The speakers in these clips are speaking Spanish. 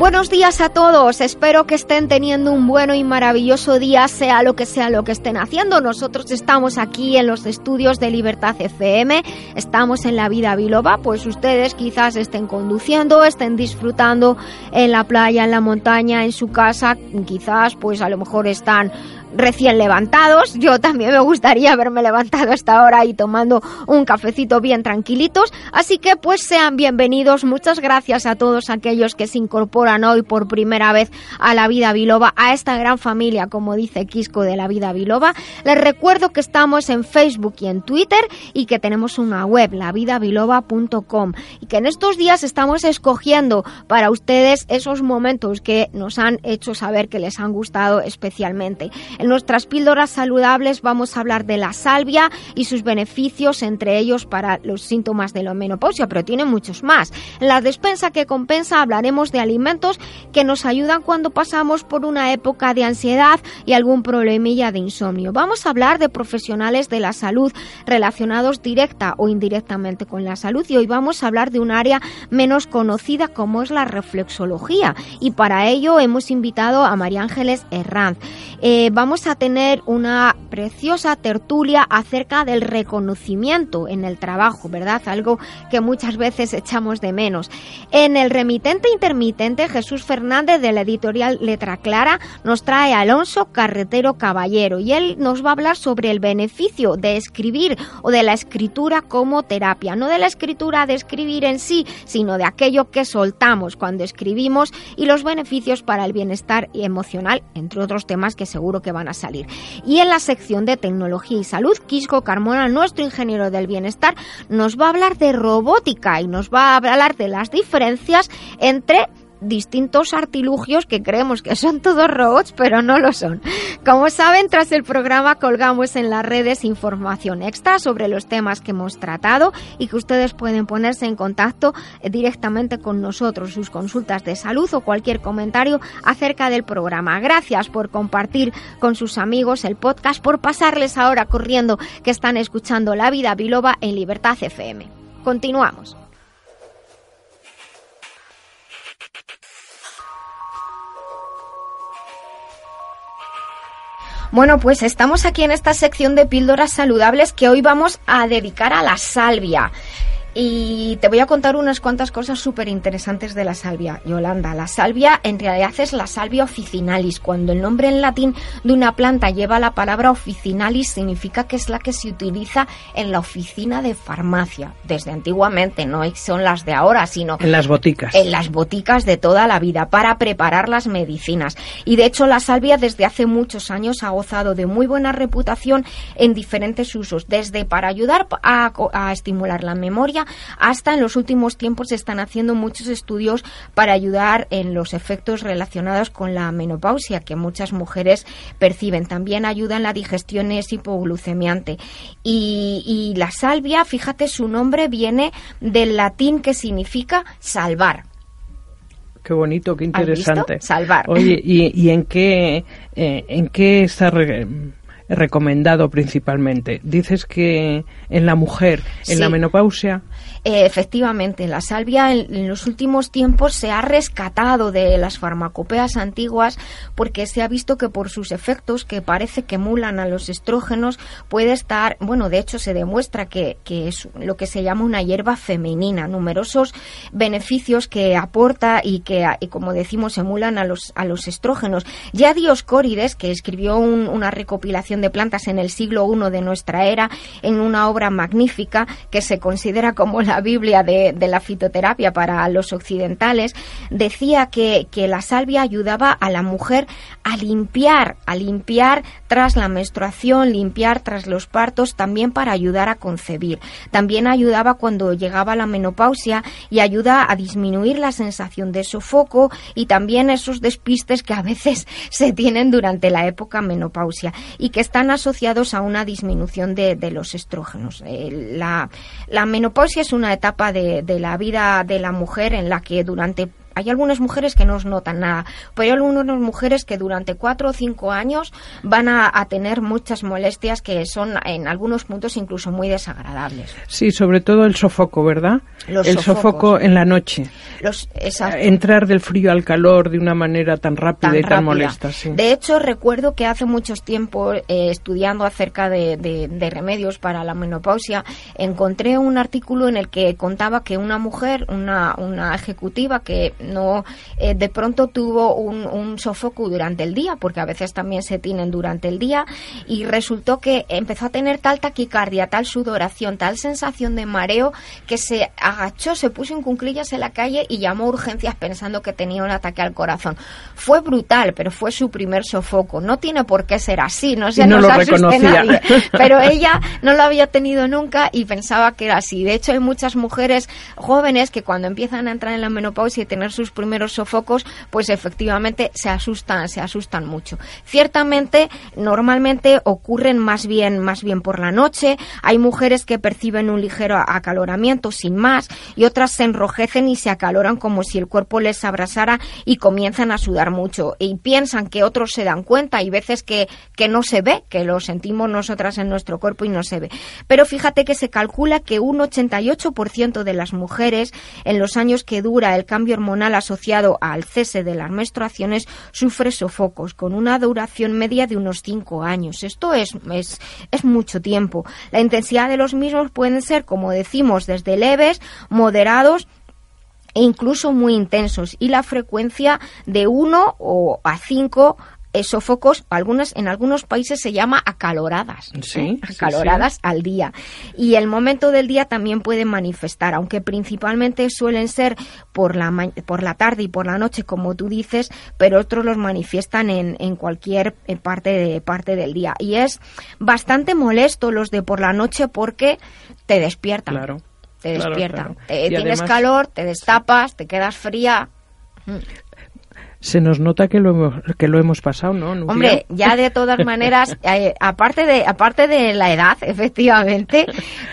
Buenos días a todos, espero que estén teniendo un bueno y maravilloso día, sea lo que sea lo que estén haciendo. Nosotros estamos aquí en los estudios de Libertad FM, estamos en la vida biloba, pues ustedes quizás estén conduciendo, estén disfrutando en la playa, en la montaña, en su casa, quizás pues a lo mejor están recién levantados. Yo también me gustaría haberme levantado hasta ahora y tomando un cafecito bien tranquilitos. Así que pues sean bienvenidos. Muchas gracias a todos aquellos que se incorporan hoy por primera vez a la vida biloba, a esta gran familia, como dice Quisco de la vida biloba. Les recuerdo que estamos en Facebook y en Twitter y que tenemos una web, lavidabiloba.com y que en estos días estamos escogiendo para ustedes esos momentos que nos han hecho saber que les han gustado especialmente. En nuestras píldoras saludables vamos a hablar de la salvia y sus beneficios, entre ellos para los síntomas de la menopausia, pero tiene muchos más. En la despensa que compensa hablaremos de alimentos que nos ayudan cuando pasamos por una época de ansiedad y algún problemilla de insomnio. Vamos a hablar de profesionales de la salud relacionados directa o indirectamente con la salud y hoy vamos a hablar de un área menos conocida como es la reflexología y para ello hemos invitado a María Ángeles Herranz. Eh, vamos vamos a tener una preciosa tertulia acerca del reconocimiento en el trabajo, ¿verdad? Algo que muchas veces echamos de menos. En el remitente intermitente, Jesús Fernández de la editorial Letra Clara nos trae Alonso Carretero Caballero y él nos va a hablar sobre el beneficio de escribir o de la escritura como terapia, no de la escritura de escribir en sí, sino de aquello que soltamos cuando escribimos y los beneficios para el bienestar emocional, entre otros temas que seguro que van a salir. Y en la sección de tecnología y salud, Quisco Carmona, nuestro ingeniero del bienestar, nos va a hablar de robótica y nos va a hablar de las diferencias entre distintos artilugios que creemos que son todos robots, pero no lo son. Como saben, tras el programa colgamos en las redes información extra sobre los temas que hemos tratado y que ustedes pueden ponerse en contacto eh, directamente con nosotros, sus consultas de salud o cualquier comentario acerca del programa. Gracias por compartir con sus amigos el podcast, por pasarles ahora corriendo que están escuchando La Vida Biloba en Libertad FM. Continuamos. Bueno, pues estamos aquí en esta sección de píldoras saludables que hoy vamos a dedicar a la salvia. Y te voy a contar unas cuantas cosas súper interesantes de la salvia, Yolanda. La salvia en realidad es la salvia officinalis. Cuando el nombre en latín de una planta lleva la palabra officinalis, significa que es la que se utiliza en la oficina de farmacia. Desde antiguamente, no son las de ahora, sino... En las boticas. En las boticas de toda la vida, para preparar las medicinas. Y de hecho la salvia desde hace muchos años ha gozado de muy buena reputación en diferentes usos. Desde para ayudar a, a estimular la memoria, hasta en los últimos tiempos se están haciendo muchos estudios para ayudar en los efectos relacionados con la menopausia que muchas mujeres perciben. También ayuda en la digestión es hipoglucemiante. Y, y la salvia, fíjate, su nombre viene del latín que significa salvar. Qué bonito, qué interesante. Salvar. Oye, ¿y, y en qué eh, en qué está recomendado principalmente? Dices que en la mujer, en la menopausia. Eh, efectivamente, la salvia en, los últimos tiempos se ha rescatado de las farmacopeas antiguas porque se ha visto que por sus efectos, que parece que emulan a los estrógenos, puede estar, bueno, de hecho se demuestra que, que es lo que se llama una hierba femenina, numerosos beneficios que aporta y que, como decimos, emulan a los, a los estrógenos. Ya Dioscórides, que escribió una recopilación de plantas en el siglo I de nuestra era, en una obra magnífica que se considera como la Biblia de, la fitoterapia para los occidentales, decía que, que la salvia ayudaba a la mujer a limpiar, a limpiar tras la menstruación, limpiar tras los partos, también para ayudar a concebir. También ayudaba cuando llegaba la menopausia y ayuda a disminuir la sensación de sofoco y también esos despistes que a veces se tienen durante la época menopausia y que están asociados a una disminución de, los estrógenos. Eh, la, menopausia es una etapa de, de la vida de la mujer en la que durante hay algunas mujeres que no os notan nada, pero hay algunas mujeres que durante cuatro o cinco años van a, tener muchas molestias que son en algunos puntos incluso muy desagradables. Sí, sobre todo el sofoco, ¿verdad? el sofoco en la noche. Los, Entrar del frío al calor de una manera tan rápida y tan molesta. De hecho, recuerdo que hace mucho tiempo, eh, estudiando acerca de, de remedios para la menopausia, encontré un artículo en el que contaba que una mujer, una, una ejecutiva que no eh, de pronto tuvo un, un, sofoco durante el día, porque a veces también se tienen durante el día, y resultó que empezó a tener tal taquicardia, tal sudoración, tal sensación de mareo, que se agachó, se puso en cunclillas en la calle y llamó a urgencias pensando que tenía un ataque al corazón. Fue brutal, pero fue su primer sofoco. No tiene por qué ser así, no se no nos asuste nadie. Pero ella no lo había tenido nunca y pensaba que era así. De hecho, hay muchas mujeres jóvenes que cuando empiezan a entrar en la menopausia y tener sus primeros sofocos, pues efectivamente se asustan, se asustan mucho. Ciertamente, normalmente ocurren más bien, más bien por la noche. Hay mujeres que perciben un ligero acaloramiento sin más y otras se enrojecen y se acaloran como si el cuerpo les abrasara y comienzan a sudar mucho y piensan que otros se dan cuenta y veces que, que no se ve, que lo sentimos nosotras en nuestro cuerpo y no se ve. Pero fíjate que se calcula que un 88% de las mujeres en los años que dura el cambio hormonal asociado al cese de las menstruaciones sufre sofocos con una duración media de unos 5 años. Esto es, es, es mucho tiempo. La intensidad de los mismos pueden ser, como decimos, desde leves, moderados, e incluso muy intensos y la frecuencia de 1 o a 5 sofocos, algunas, en algunos países se llama acaloradas, ¿eh? acaloradas al día. Y el momento del día también puede manifestar, aunque principalmente suelen ser por la, por la tarde y por la noche, como tú dices, pero otros los manifiestan en, en cualquier eh, parte, de, parte del día. Y es bastante molesto los de por la noche porque te despiertan. Claro. Te despiertan. tienes calor, te destapas, te quedas fría. Se nos nota que lo hemos, que lo hemos pasado, ¿no? Hombre, ya de todas maneras, eh, aparte de aparte de la edad, efectivamente,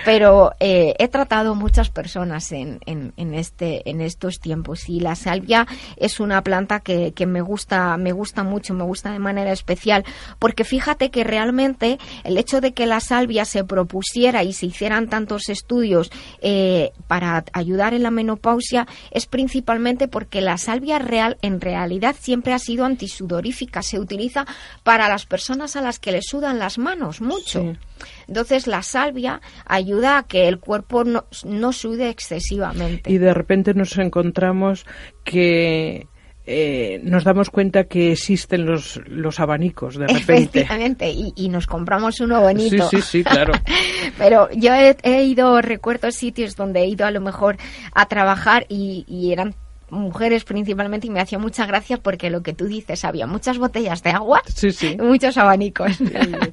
pero eh, he tratado muchas personas en, en, en, este en estos tiempos y la salvia es una planta que, que me gusta me gusta mucho, me gusta de manera especial, porque fíjate que realmente el hecho de que la salvia se propusiera y se hicieran tantos estudios eh, para ayudar en la menopausia es principalmente porque la salvia real en realidad siempre ha sido antisudorífica. Se utiliza para las personas a las que le sudan las manos mucho. Entonces la salvia ayuda a que el cuerpo no, no sude excesivamente. Y de repente nos encontramos que eh, nos damos cuenta que existen los, los abanicos de repente. Efectivamente, y, nos compramos uno bonito. Sí, sí, sí, claro. Pero yo he, ido, recuerdo sitios donde he ido a lo mejor a trabajar y, y eran mujeres principalmente y me hacía mucha gracia porque lo que tú dices, había muchas botellas de agua y muchos abanicos.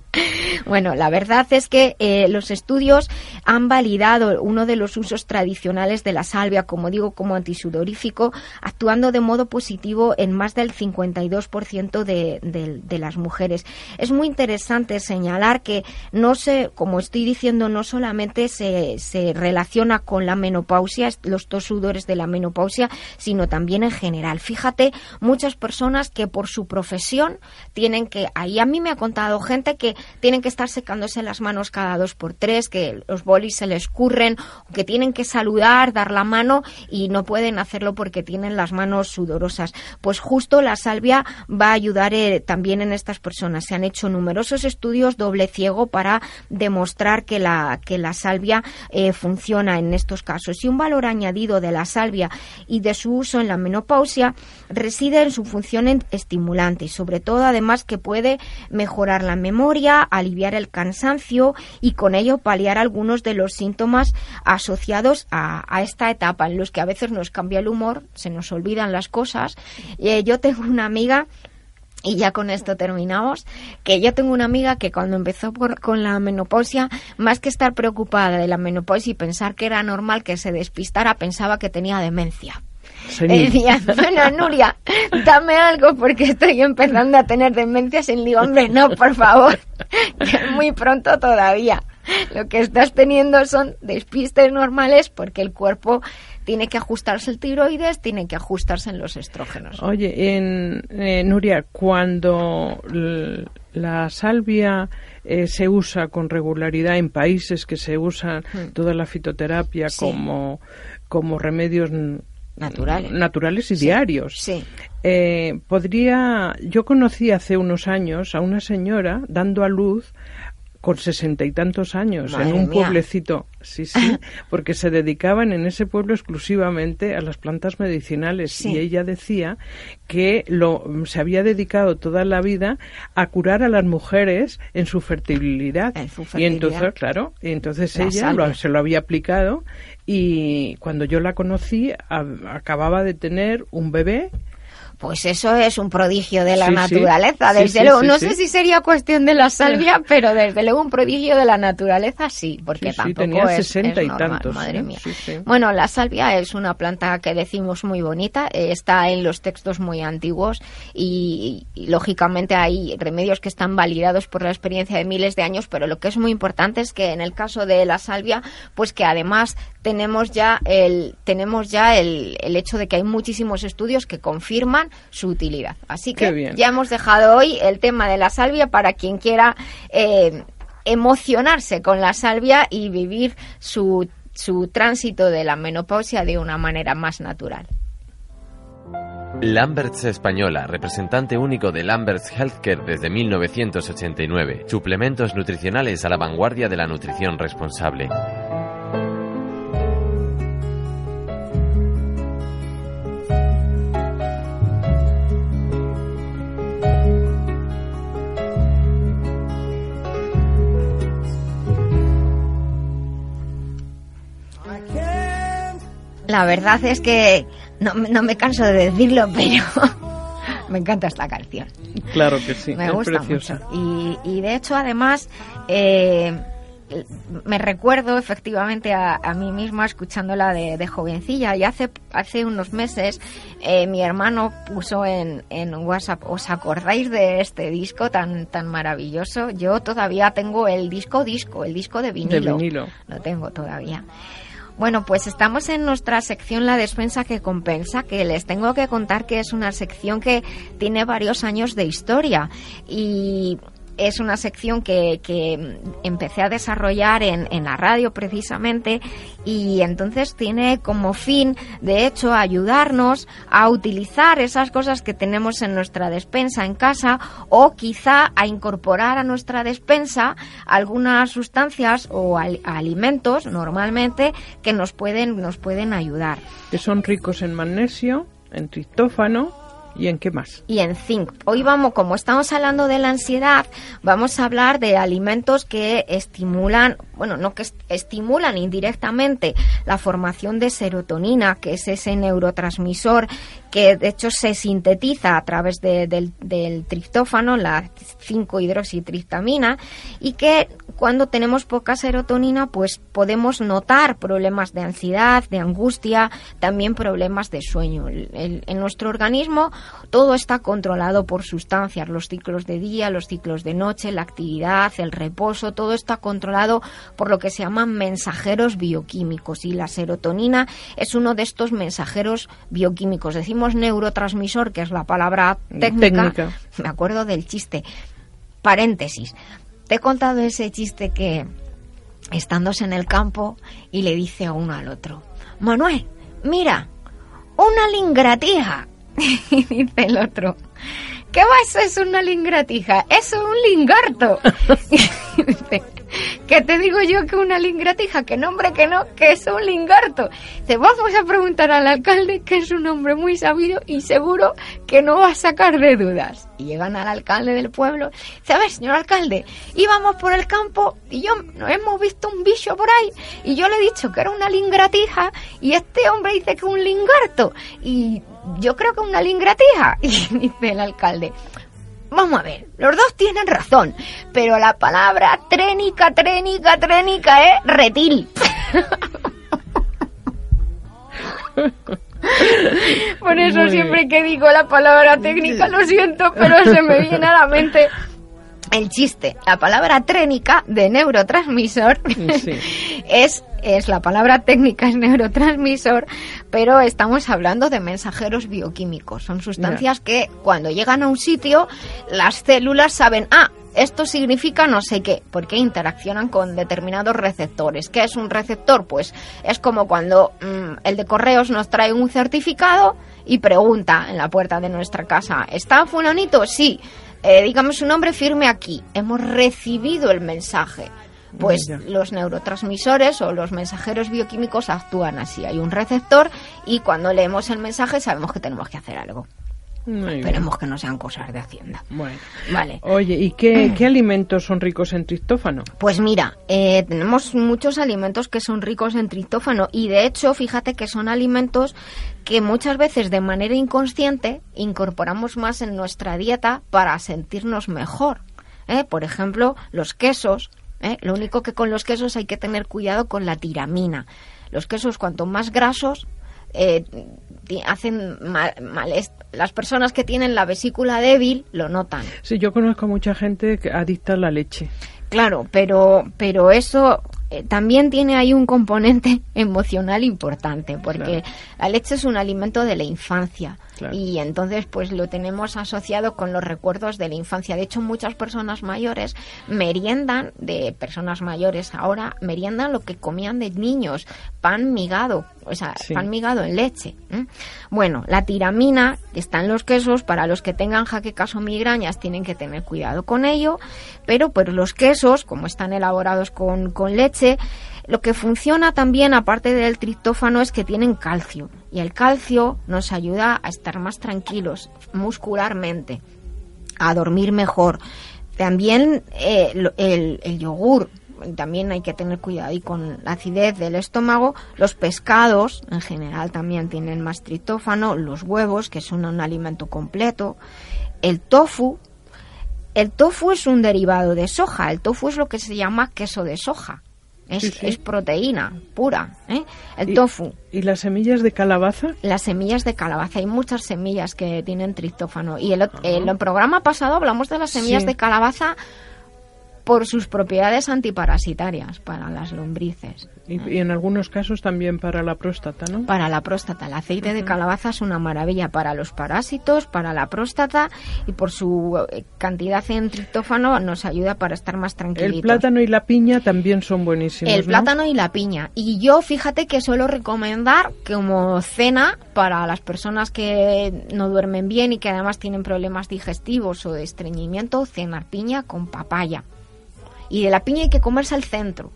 bueno, la verdad es que eh, los estudios han validado uno de los usos tradicionales de la salvia, como digo, como antisudorífico, actuando de modo positivo en más del 52% de, de, las mujeres. Es muy interesante señalar que no se, como estoy diciendo, no solamente se, se relaciona con la menopausia, los dos sudores de la menopausia, sino también en general. Fíjate, muchas personas que por su profesión tienen que, ahí a mí me ha contado gente que tienen que estar secándose las manos cada dos por tres, que los bolis se les curren, que tienen que saludar, dar la mano y no pueden hacerlo porque tienen las manos sudorosas. Pues justo la salvia va a ayudar eh, también en estas personas. Se han hecho numerosos estudios doble ciego para demostrar que la, que la salvia eh, funciona en estos casos. Y un valor añadido de la salvia y de su uso en la menopausia reside en su función estimulante y sobre todo además que puede mejorar la memoria, aliviar el cansancio y con ello paliar algunos de los síntomas asociados a, esta etapa en los que a veces nos cambia el humor, se nos olvidan las cosas. Eh, yo tengo una amiga y ya con esto terminamos, que yo tengo una amiga que cuando empezó con la menopausia, más que estar preocupada de la menopausia y pensar que era normal que se despistara, pensaba que tenía demencia. Decía, bueno, Nuria, dame algo porque estoy empezando a tener demencia. Y digo, hombre, no, por favor, muy pronto todavía. Lo que estás teniendo son despistes normales porque el cuerpo tiene que ajustarse el tiroides, tiene que ajustarse en los estrógenos. Oye, en, eh, Nuria, cuando la salvia eh, se usa con regularidad en países que se usa hmm. toda la fitoterapia como, como remedios naturales, naturales y diarios. Sí. Eh, podría, yo conocí hace unos años a una señora dando a luz con sesenta y tantos años en un pueblecito, sí, sí, porque se dedicaban en ese pueblo exclusivamente a las plantas medicinales. Y ella decía que lo, se había dedicado toda la vida a curar a las mujeres en su fertilidad. Y entonces, claro, entonces ella se lo había aplicado y cuando yo la conocí acababa de tener un bebé pues eso es un prodigio de la naturaleza, desde luego. no sé si sería cuestión de la salvia, pero desde luego un prodigio de la naturaleza sí, porque tampoco tenía es, 60 y tantos. Madre mía. Bueno, la salvia es una planta que decimos muy bonita, eh, está en los textos muy antiguos y, lógicamente hay remedios que están validados por la experiencia de miles de años, pero lo que es muy importante es que en el caso de la salvia, pues que además tenemos ya el tenemos ya el, el hecho de que hay muchísimos estudios que confirman su utilidad. Así que ya hemos dejado hoy el tema de la salvia para quien quiera eh, emocionarse con la salvia y vivir su, su tránsito de la menopausia de una manera más natural. Lamberts Española, representante único de Lamberts Healthcare desde 1989. Suplementos nutricionales a la vanguardia de la nutrición responsable. La verdad es que no, me canso de decirlo, pero me encanta esta canción. Claro que sí, me gusta Mucho. Y, de hecho, además, eh, me recuerdo efectivamente a, mí misma escuchándola de, de, jovencilla y hace, hace unos meses eh, mi hermano puso en, en WhatsApp, ¿os acordáis de este disco tan, tan maravilloso? Yo todavía tengo el disco disco, el disco de vinilo. De vinilo. Lo tengo todavía. Bueno, pues estamos en nuestra sección La despensa que compensa, que les tengo que contar que es una sección que tiene varios años de historia. Y es una sección que, que empecé a desarrollar en, en, la radio precisamente y entonces tiene como fin, de hecho, ayudarnos a utilizar esas cosas que tenemos en nuestra despensa en casa o quizá a incorporar a nuestra despensa algunas sustancias o alimentos normalmente que nos pueden, nos pueden ayudar. Que son ricos en magnesio, en triptófano, ¿Y en qué más? Y en zinc. Hoy vamos, como estamos hablando de la ansiedad, vamos a hablar de alimentos que estimulan, bueno, no que estimulan indirectamente la formación de serotonina, que es ese neurotransmisor que de hecho se sintetiza a través del, del triptófano, la 5-hidroxitriptamina, y que cuando tenemos poca serotonina, pues podemos notar problemas de ansiedad, de angustia, también problemas de sueño. en nuestro organismo todo está controlado por sustancias, los ciclos de día, los ciclos de noche, la actividad, el reposo, todo está controlado por lo que se llaman mensajeros bioquímicos y la serotonina es uno de estos mensajeros bioquímicos. Decimos neurotransmisor, que es la palabra técnica. me acuerdo del chiste. Paréntesis. te he contado ese chiste que estándose en el campo y le dice a uno al otro, Manuel, mira, una lingratija. Y dice el otro, ¿qué va eso es una lingratija? Eso es un lingarto. y dice, ¿Qué te digo yo que una lingratija? Que nombre que no, que es un lingarto. Te vamos a preguntar al alcalde, que es un hombre muy sabido y seguro que no va a sacar de dudas. Y llegan al alcalde del pueblo. ¿Sabes, señor alcalde? Íbamos por el campo y yo nos hemos visto un bicho por ahí y yo le he dicho que era una lingratija y este hombre dice que es un lingarto. Y yo creo que es una lingratija. Y dice el alcalde, Vamos a ver, los dos tienen razón, pero la palabra trénica, trénica, trénica es retil. Por eso siempre que digo la palabra técnica, lo siento, pero se me viene a la mente el chiste. La palabra trénica de neurotransmisor es es la palabra técnica es neurotransmisor, pero estamos hablando de mensajeros bioquímicos. Son sustancias que cuando llegan a un sitio, las células saben, ah, esto significa no sé qué, porque interaccionan con determinados receptores. ¿Qué es un receptor? Pues es como cuando mm, el de correos nos trae un certificado y pregunta en la puerta de nuestra casa, ¿está fulanito? Sí. Eh, dígame su nombre, firme aquí. Hemos recibido el mensaje. Pues los neurotransmisores o los mensajeros bioquímicos actúan así. Hay un receptor y cuando leemos el mensaje sabemos que tenemos que hacer algo. Esperemos que no sean cosas de Hacienda. Bueno. Vale. Oye, ¿y qué, alimentos son ricos en triptófano? Pues mira, eh, tenemos muchos alimentos que son ricos en triptófano y de hecho, fíjate que son alimentos que muchas veces de manera inconsciente incorporamos más en nuestra dieta para sentirnos mejor. ¿eh? Por ejemplo, los quesos, ¿eh? Lo único que con los quesos hay que tener cuidado con la tiramina. Los quesos cuanto más grasos eh, hacen mal, las personas que tienen la vesícula débil lo notan. Sí, yo conozco mucha gente que adicta a la leche. Claro, pero pero eso eh, también tiene ahí un componente emocional importante, porque la leche es un alimento de la infancia. Y entonces, pues lo tenemos asociado con los recuerdos de la infancia. De hecho, muchas personas mayores meriendan, de personas mayores ahora, meriendan lo que comían de niños, pan migado, o sea, pan migado en leche. Bueno, la tiramina está en los quesos, para los que tengan jaquecas o migrañas tienen que tener cuidado con ello, pero pues los quesos, como están elaborados con, con leche, lo que funciona también, aparte del triptófano, es que tienen calcio. Y el calcio nos ayuda a estar más tranquilos muscularmente, a dormir mejor. También eh, el, yogur, también hay que tener cuidado y con la acidez del estómago. Los pescados, en general, también tienen más triptófano. Los huevos, que son un alimento completo. El tofu. El tofu es un derivado de soja. El tofu es lo que se llama queso de soja. Es, proteína pura, ¿eh? el tofu. ¿Y las semillas de calabaza? Las semillas de calabaza. Hay muchas semillas que tienen triptófano. Y el, en el programa pasado hablamos de las semillas de calabaza por sus propiedades antiparasitarias para las lombrices. Y, en algunos casos también para la próstata, ¿no? Para la próstata. El aceite de calabaza es una maravilla para los parásitos, para la próstata y por su eh, cantidad en triptófano nos ayuda para estar más tranquilitos. El plátano y la piña también son buenísimos. El plátano y la piña. Y yo fíjate que suelo recomendar como cena para las personas que no duermen bien y que además tienen problemas digestivos o de estreñimiento, cenar piña con papaya. Y de la piña hay que comerse el centro.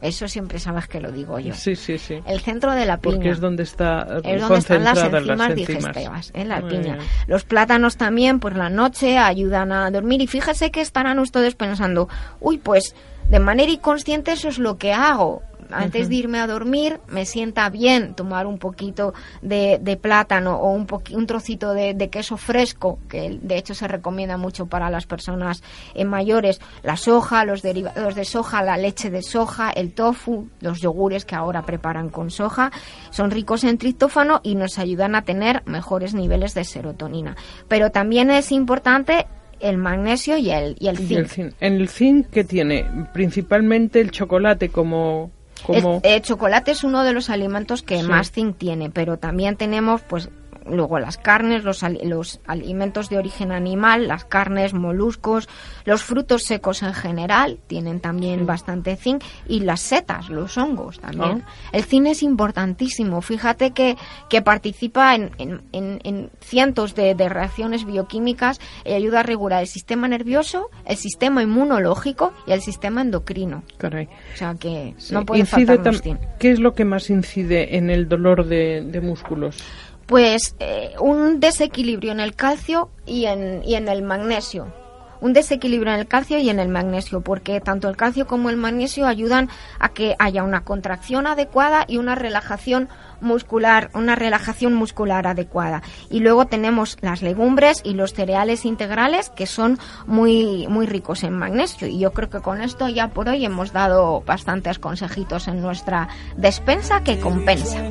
Eso siempre sabes que lo digo yo. Sí, sí, sí. El centro de la piña. Porque es donde está es donde están las enzimas, digestivas, en la piña. Los plátanos también por la noche ayudan a dormir y fíjese que estarán ustedes pensando, uy, pues de manera inconsciente eso es lo que hago antes de irme a dormir me sienta bien tomar un poquito de, plátano o un, un trocito de, queso fresco, que de hecho se recomienda mucho para las personas eh, mayores, la soja, los derivados de soja, la leche de soja, el tofu, los yogures que ahora preparan con soja, son ricos en triptófano y nos ayudan a tener mejores niveles de serotonina. Pero también es importante el magnesio y el, y el zinc. El zinc que tiene principalmente el chocolate como el, chocolate es uno de los alimentos que más zinc tiene, pero también tenemos pues luego las carnes, los, los alimentos de origen animal, las carnes, moluscos, los frutos secos en general tienen también bastante zinc y las setas, los hongos también. Oh. El zinc es importantísimo. Fíjate que, que participa en, en, en, cientos de, de, reacciones bioquímicas y ayuda a regular el sistema nervioso, el sistema inmunológico y el sistema endocrino. Caray. O sea que no puede faltar zinc. ¿Qué es lo que más incide en el dolor de, de músculos? Pues eh, un desequilibrio en el calcio y en, y en el magnesio un desequilibrio en el calcio y en el magnesio, porque tanto el calcio como el magnesio ayudan a que haya una contracción adecuada y una relajación muscular, una relajación muscular adecuada. Y luego tenemos las legumbres y los cereales integrales que son muy muy ricos en magnesio y yo creo que con esto ya por hoy hemos dado bastantes consejitos en nuestra despensa que compensa.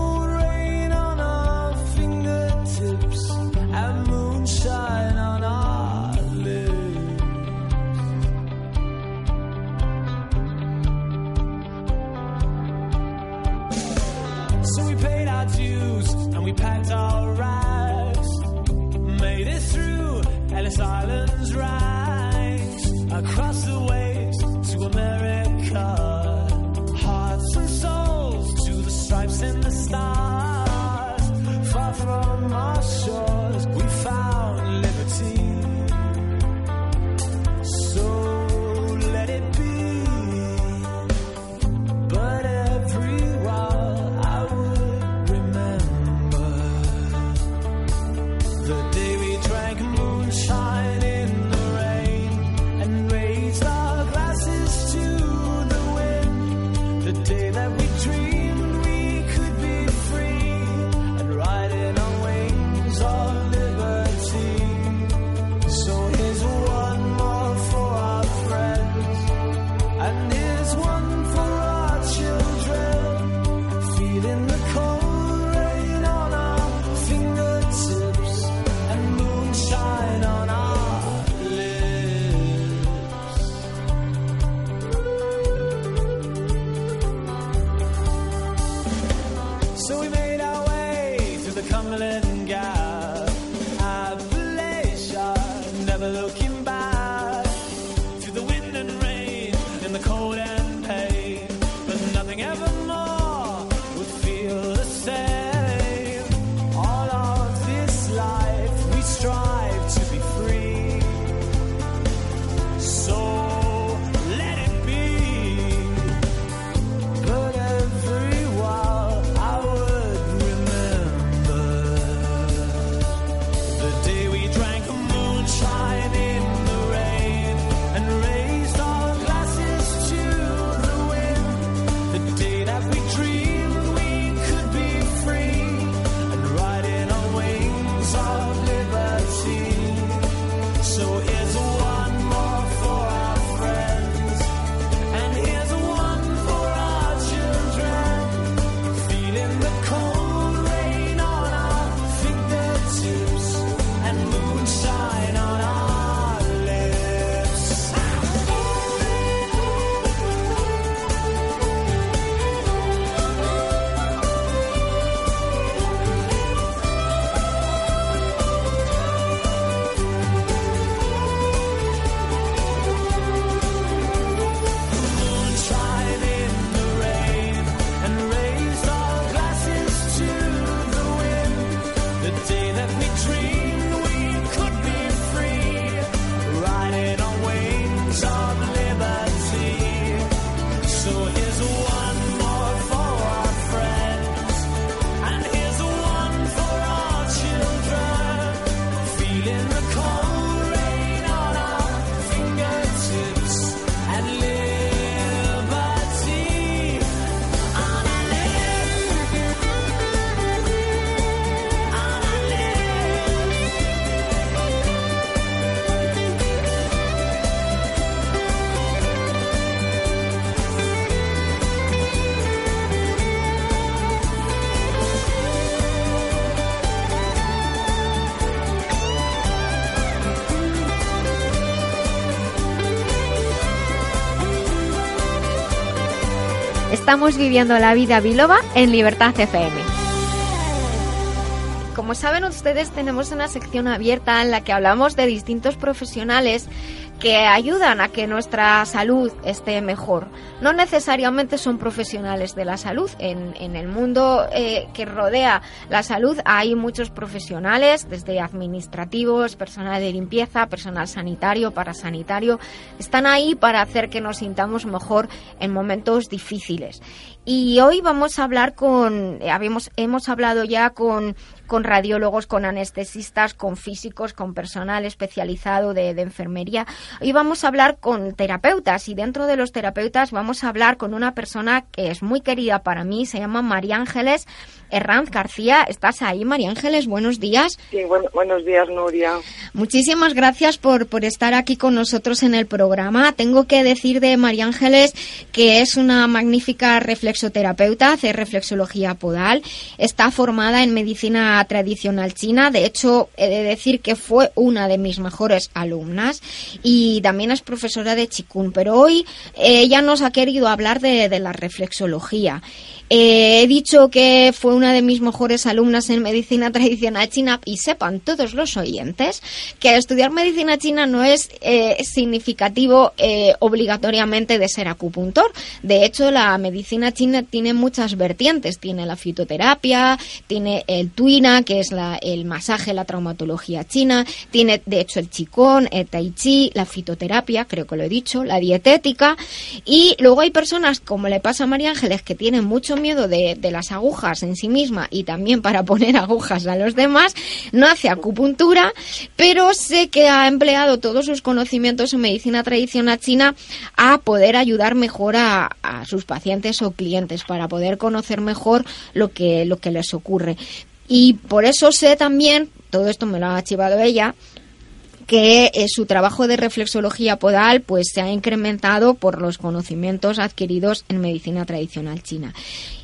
we packed our rags. Made it through Ellis Island's Estamos viviendo la vida biloba en Libertad FM. Como saben ustedes, tenemos una sección abierta en la que hablamos de distintos profesionales que ayudan a que nuestra salud esté mejor. No necesariamente son profesionales de la salud. En, el mundo eh, que rodea la salud hay muchos profesionales, desde administrativos, personal de limpieza, personal sanitario, parasanitario. Están ahí para hacer que nos sintamos mejor en momentos difíciles. Y hoy vamos a hablar con, habíamos, hemos hablado ya con, con radiólogos, con anestesistas, con físicos, con personal especializado de, de, enfermería. Hoy vamos a hablar con terapeutas y dentro de los terapeutas vamos a hablar con una persona que es muy querida para mí, se llama María Ángeles Herranz García. ¿Estás ahí, María Ángeles? Buenos días. Sí, buenos días, Nuria. Muchísimas gracias por, por estar aquí con nosotros en el programa. Tengo que decir de María Ángeles que es una magnífica reflexoterapeuta, hace reflexología podal, está formada en medicina tradicional china, de hecho he de decir que fue una de mis mejores alumnas y también es profesora de Chikun, pero hoy ella nos ha querido hablar de, de la reflexología. Eh, he dicho que fue una de mis mejores alumnas en medicina tradicional china y sepan todos los oyentes que estudiar medicina china no es eh, significativo eh, obligatoriamente de ser acupuntor. De hecho, la medicina china tiene muchas vertientes. Tiene la fitoterapia, tiene el tuina, que es la, el masaje, la traumatología china, tiene de hecho el chikón, el tai chi, la fitoterapia, creo que lo he dicho, la dietética. Y luego hay personas, como le pasa a María Ángeles, que tienen mucho miedo de, las agujas en sí misma y también para poner agujas a los demás, no hace acupuntura, pero sé que ha empleado todos sus conocimientos en medicina tradicional china a poder ayudar mejor a, a sus pacientes o clientes, para poder conocer mejor lo que, lo que les ocurre. Y por eso sé también, todo esto me lo ha archivado ella, que eh, su trabajo de reflexología podal pues se ha incrementado por los conocimientos adquiridos en medicina tradicional china.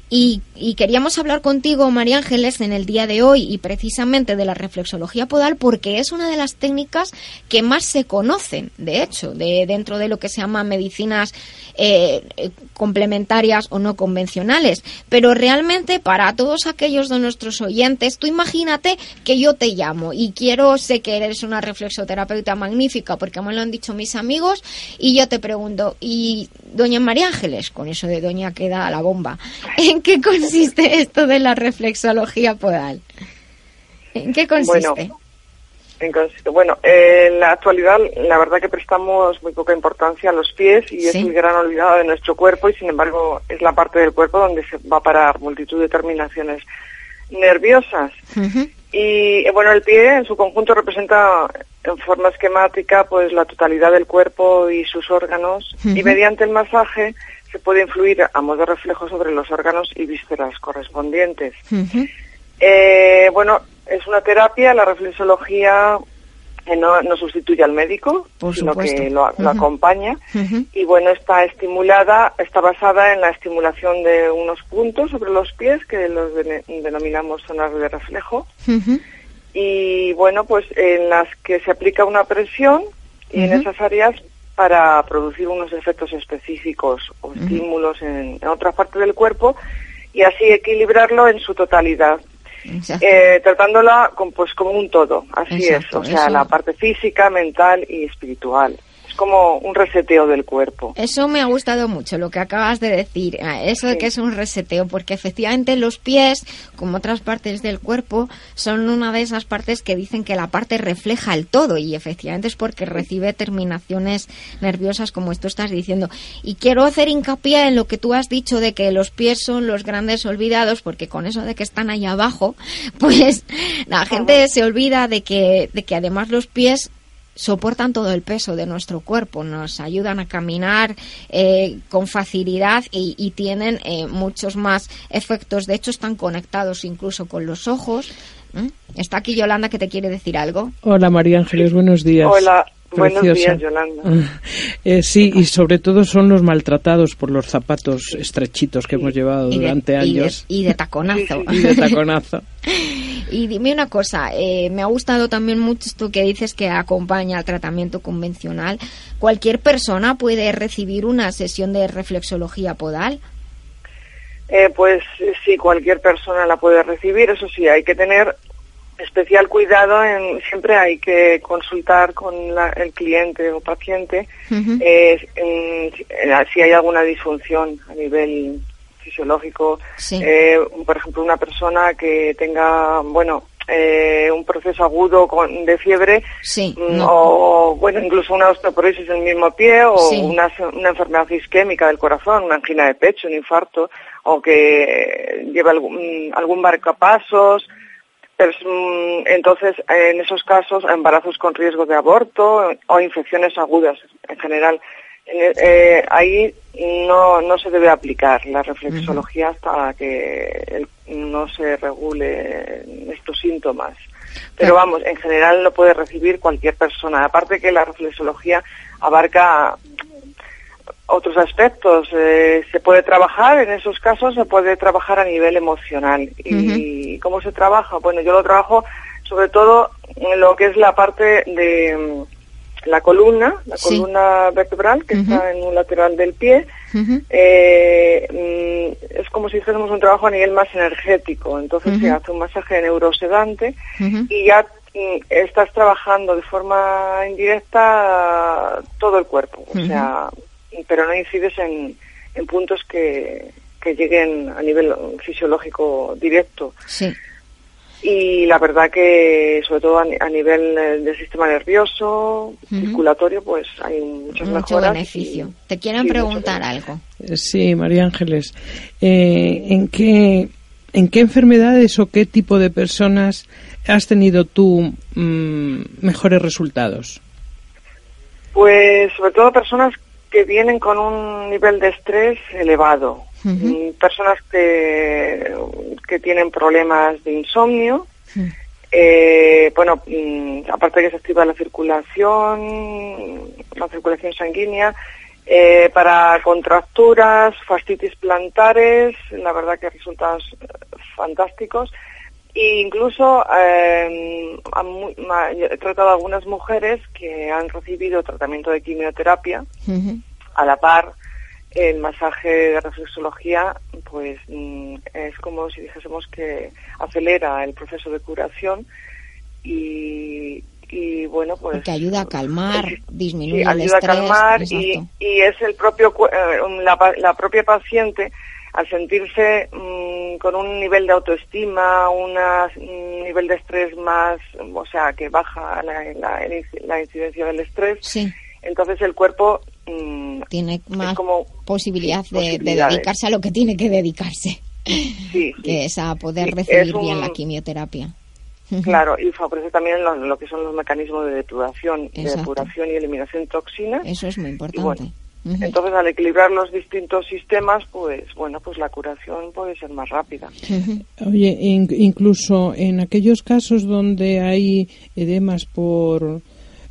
Y, y, queríamos hablar contigo, María Ángeles, en el día de hoy y precisamente de la reflexología podal porque es una de las técnicas que más se conocen, de hecho, de, dentro de lo que se llama medicinas eh, complementarias o no convencionales. Pero realmente para todos aquellos de nuestros oyentes, tú imagínate que yo te llamo y quiero, sé que eres una reflexoterapeuta magnífica porque me lo han dicho mis amigos y yo te pregunto, ¿y doña María Ángeles? Con eso de doña queda la bomba. ¿En qué consiste esto de la reflexología podal? ¿En qué consiste? Bueno, en consiste, bueno en la actualidad la verdad que prestamos muy poca importancia a los pies y ¿Sí? es el gran olvidado de nuestro cuerpo y sin embargo es la parte del cuerpo donde se va a parar multitud de terminaciones nerviosas. Uh -huh. Y bueno, el pie en su conjunto representa en forma esquemática pues la totalidad del cuerpo y sus órganos uh -huh. y mediante el masaje se puede influir a modo de reflejo sobre los órganos y vísceras correspondientes. Uh -huh. eh, bueno, es una terapia, la reflexología eh, no, no, sustituye al médico, Por sino supuesto. que lo, lo uh -huh. acompaña. Uh -huh. Y bueno, está estimulada, está basada en la estimulación de unos puntos sobre los pies, que los de, denominamos zonas de reflejo. Y bueno, pues en las que se aplica una presión y en esas áreas para producir unos efectos específicos o estímulos en, en otra parte del cuerpo y así equilibrarlo en su totalidad. Eh, tratándola con, pues como un todo, así Exacto, es, o sea, eso. la parte física, mental y espiritual. Como un reseteo del cuerpo. Eso me ha gustado mucho, lo que acabas de decir, ah, eso de que es un reseteo, porque efectivamente los pies, como otras partes del cuerpo, son una de esas partes que dicen que la parte refleja el todo y efectivamente es porque recibe terminaciones nerviosas como esto estás diciendo. Y quiero hacer hincapié en lo que tú has dicho de que los pies son los grandes olvidados, porque con eso de que están ahí abajo, pues la gente se olvida de que, de que además los pies soportan todo el peso de nuestro cuerpo, nos ayudan a caminar eh, con facilidad y, y tienen eh, muchos más efectos. De hecho, están conectados incluso con los ojos. ¿Mm? Está aquí Yolanda que te quiere decir algo. Hola María Ángeles, buenos días. Hola, buenos Preciosa. días, Yolanda. Eh, sí, y sobre todo son los maltratados por los zapatos estrechitos que hemos llevado Y de, durante y de- años y de taconazo. y de taconazo. Y dime una cosa, eh, me ha gustado también mucho esto que dices que acompaña al tratamiento convencional. ¿Cualquier persona puede recibir una sesión de reflexología podal? Eh, pues sí, cualquier persona la puede recibir, eso sí, hay que tener especial cuidado en siempre hay que consultar con el cliente o paciente eh, si hay alguna disfunción a nivel fisiológico eh, por ejemplo una persona que tenga bueno eh, un proceso agudo con, de fiebre mm, o bueno incluso una osteoporosis en el mismo pie o una, una enfermedad isquémica del corazón una angina de pecho un infarto o que lleva algún, algún marcapasos Mm, entonces, en esos casos, embarazos con riesgo de aborto o infecciones agudas en general, eh, ahí no, no se debe aplicar la reflexología hasta que no se regule estos síntomas. Pero vamos, en general lo puede recibir cualquier persona. Aparte que la reflexología abarca otros aspectos. Eh, se puede trabajar, en esos casos se puede trabajar a nivel emocional. ¿Y cómo se trabaja? Bueno, yo lo trabajo sobre todo en lo que es la parte de mm, la columna, la columna vertebral que está en un lateral del pie. Eh, mm, es como si hiciésemos un trabajo a nivel más energético. Entonces se hace un masaje neurosedante y ya mm, estás trabajando de forma indirecta todo el cuerpo. O sea, pero no incides en, en puntos que, que lleguen a nivel fisiológico directo. Sí. Y la verdad que, sobre todo a, nivel eh, del sistema nervioso, circulatorio, pues hay muchos Mucho beneficio. ¿Te quieren preguntar algo? Eh, sí, María Ángeles. Eh, ¿en, qué, ¿En qué enfermedades o qué tipo de personas has tenido tú mm, mejores resultados? Pues sobre todo personas que vienen con un nivel de estrés elevado. Personas que, que tienen problemas de insomnio. Eh, bueno, mm, aparte de que se activa la circulación, la circulación sanguínea, eh, para contracturas, fastitis plantares, la verdad que resultados fantásticos. E incluso eh, he tratado a algunas mujeres que han recibido tratamiento de quimioterapia a la par el masaje de reflexología pues mm, es como si dijésemos que acelera el proceso de curación y, y bueno pues que ayuda a calmar disminuye el ayuda a calmar y, y, es el propio eh, la, la propia paciente al sentirse mm, con un nivel de autoestima, un nivel de estrés más, o sea, que baja la, la, incidencia del estrés, entonces el cuerpo mm, tiene más como posibilidad de, dedicarse a lo que tiene que dedicarse, que es a poder recibir bien la quimioterapia. Claro, y favorece también lo, que son los mecanismos de depuración, de depuración y eliminación de toxinas. Eso es muy importante. Entonces, al equilibrar los distintos sistemas, pues bueno, pues la curación puede ser más rápida. Oye, incluso en aquellos casos donde hay edemas por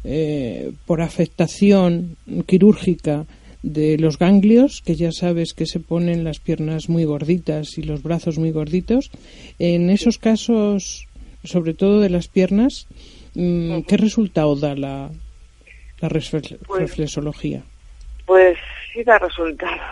eh, por afectación quirúrgica de los ganglios, que ya sabes que se ponen las piernas muy gorditas y los brazos muy gorditos, en esos casos, sobre todo de las piernas, mm, ¿qué resultado da la, la pues reflexología? Pues sí da resultado,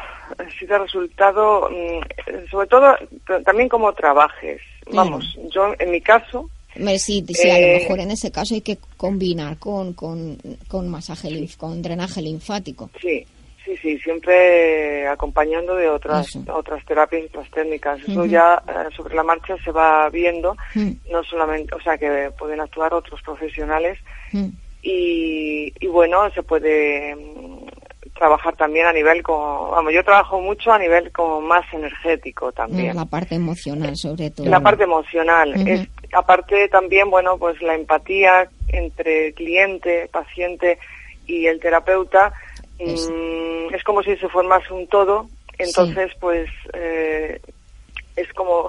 sí da resultado, mm, sobre todo también como trabajes. Vamos, yo en mi caso... Sí, sí a lo eh, mejor en ese caso hay que combinar con, con, con masaje, con drenaje linfático. Sí, sí, sí, siempre acompañando de otras otras terapias y otras técnicas. Eso ya eh, sobre la marcha se va viendo, no solamente, o sea, que pueden actuar otros profesionales y, y bueno, se puede trabajar también a nivel como, vamos, yo trabajo mucho a nivel como más energético también. La parte emocional sobre todo. La parte emocional. es, aparte también, bueno, pues la empatía entre cliente, paciente y el terapeuta es, mm, como si se formase un todo. Entonces, pues eh, es como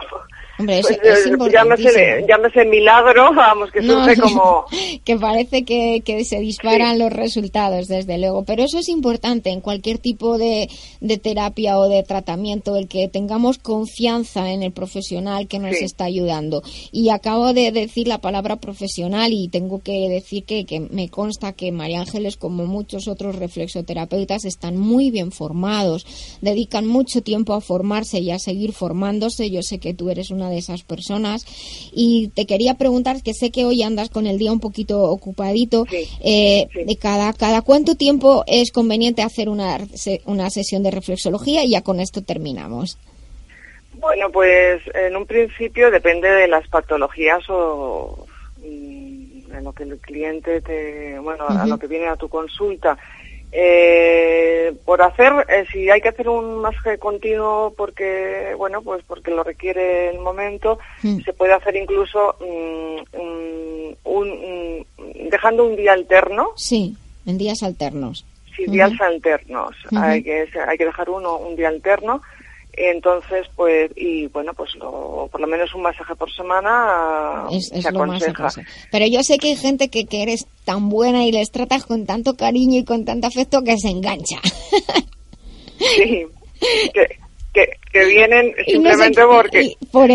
Hombre, eso pues, es eh, llámese, llámese, milagro, vamos, que surge como... que parece que, que se disparan los resultados, desde luego. Pero eso es importante en cualquier tipo de, de, terapia o de tratamiento, el que tengamos confianza en el profesional que nos está ayudando. Y acabo de decir la palabra profesional y tengo que decir que, que me consta que María Ángeles, como muchos otros reflexoterapeutas, están muy bien formados, dedican mucho tiempo a formarse y a seguir formándose. Yo sé que tú eres una de esas personas. Y te quería preguntar, que sé que hoy andas con el día un poquito ocupadito, eh, De cada, cada cuánto tiempo es conveniente hacer una, una sesión de reflexología y ya con esto terminamos. Bueno, pues en un principio depende de las patologías o mm, en lo que el cliente te, bueno, a lo que viene a tu consulta. Eh, por hacer, eh, si hay que hacer un masaje continuo porque, bueno, pues porque lo requiere el momento, mm. se puede hacer incluso mm, mm, un, dejando un día alterno. Sí, en días alternos. Sí, días alternos. hay, que, hay que dejar uno un día alterno entonces, pues, y bueno, pues lo, por lo menos un masaje por semana es, se aconseja. Pero yo sé que hay gente que, que eres tan buena y les tratas con tanto cariño y con tanto afecto que se engancha. Sí, que, que, vienen simplemente porque... Por,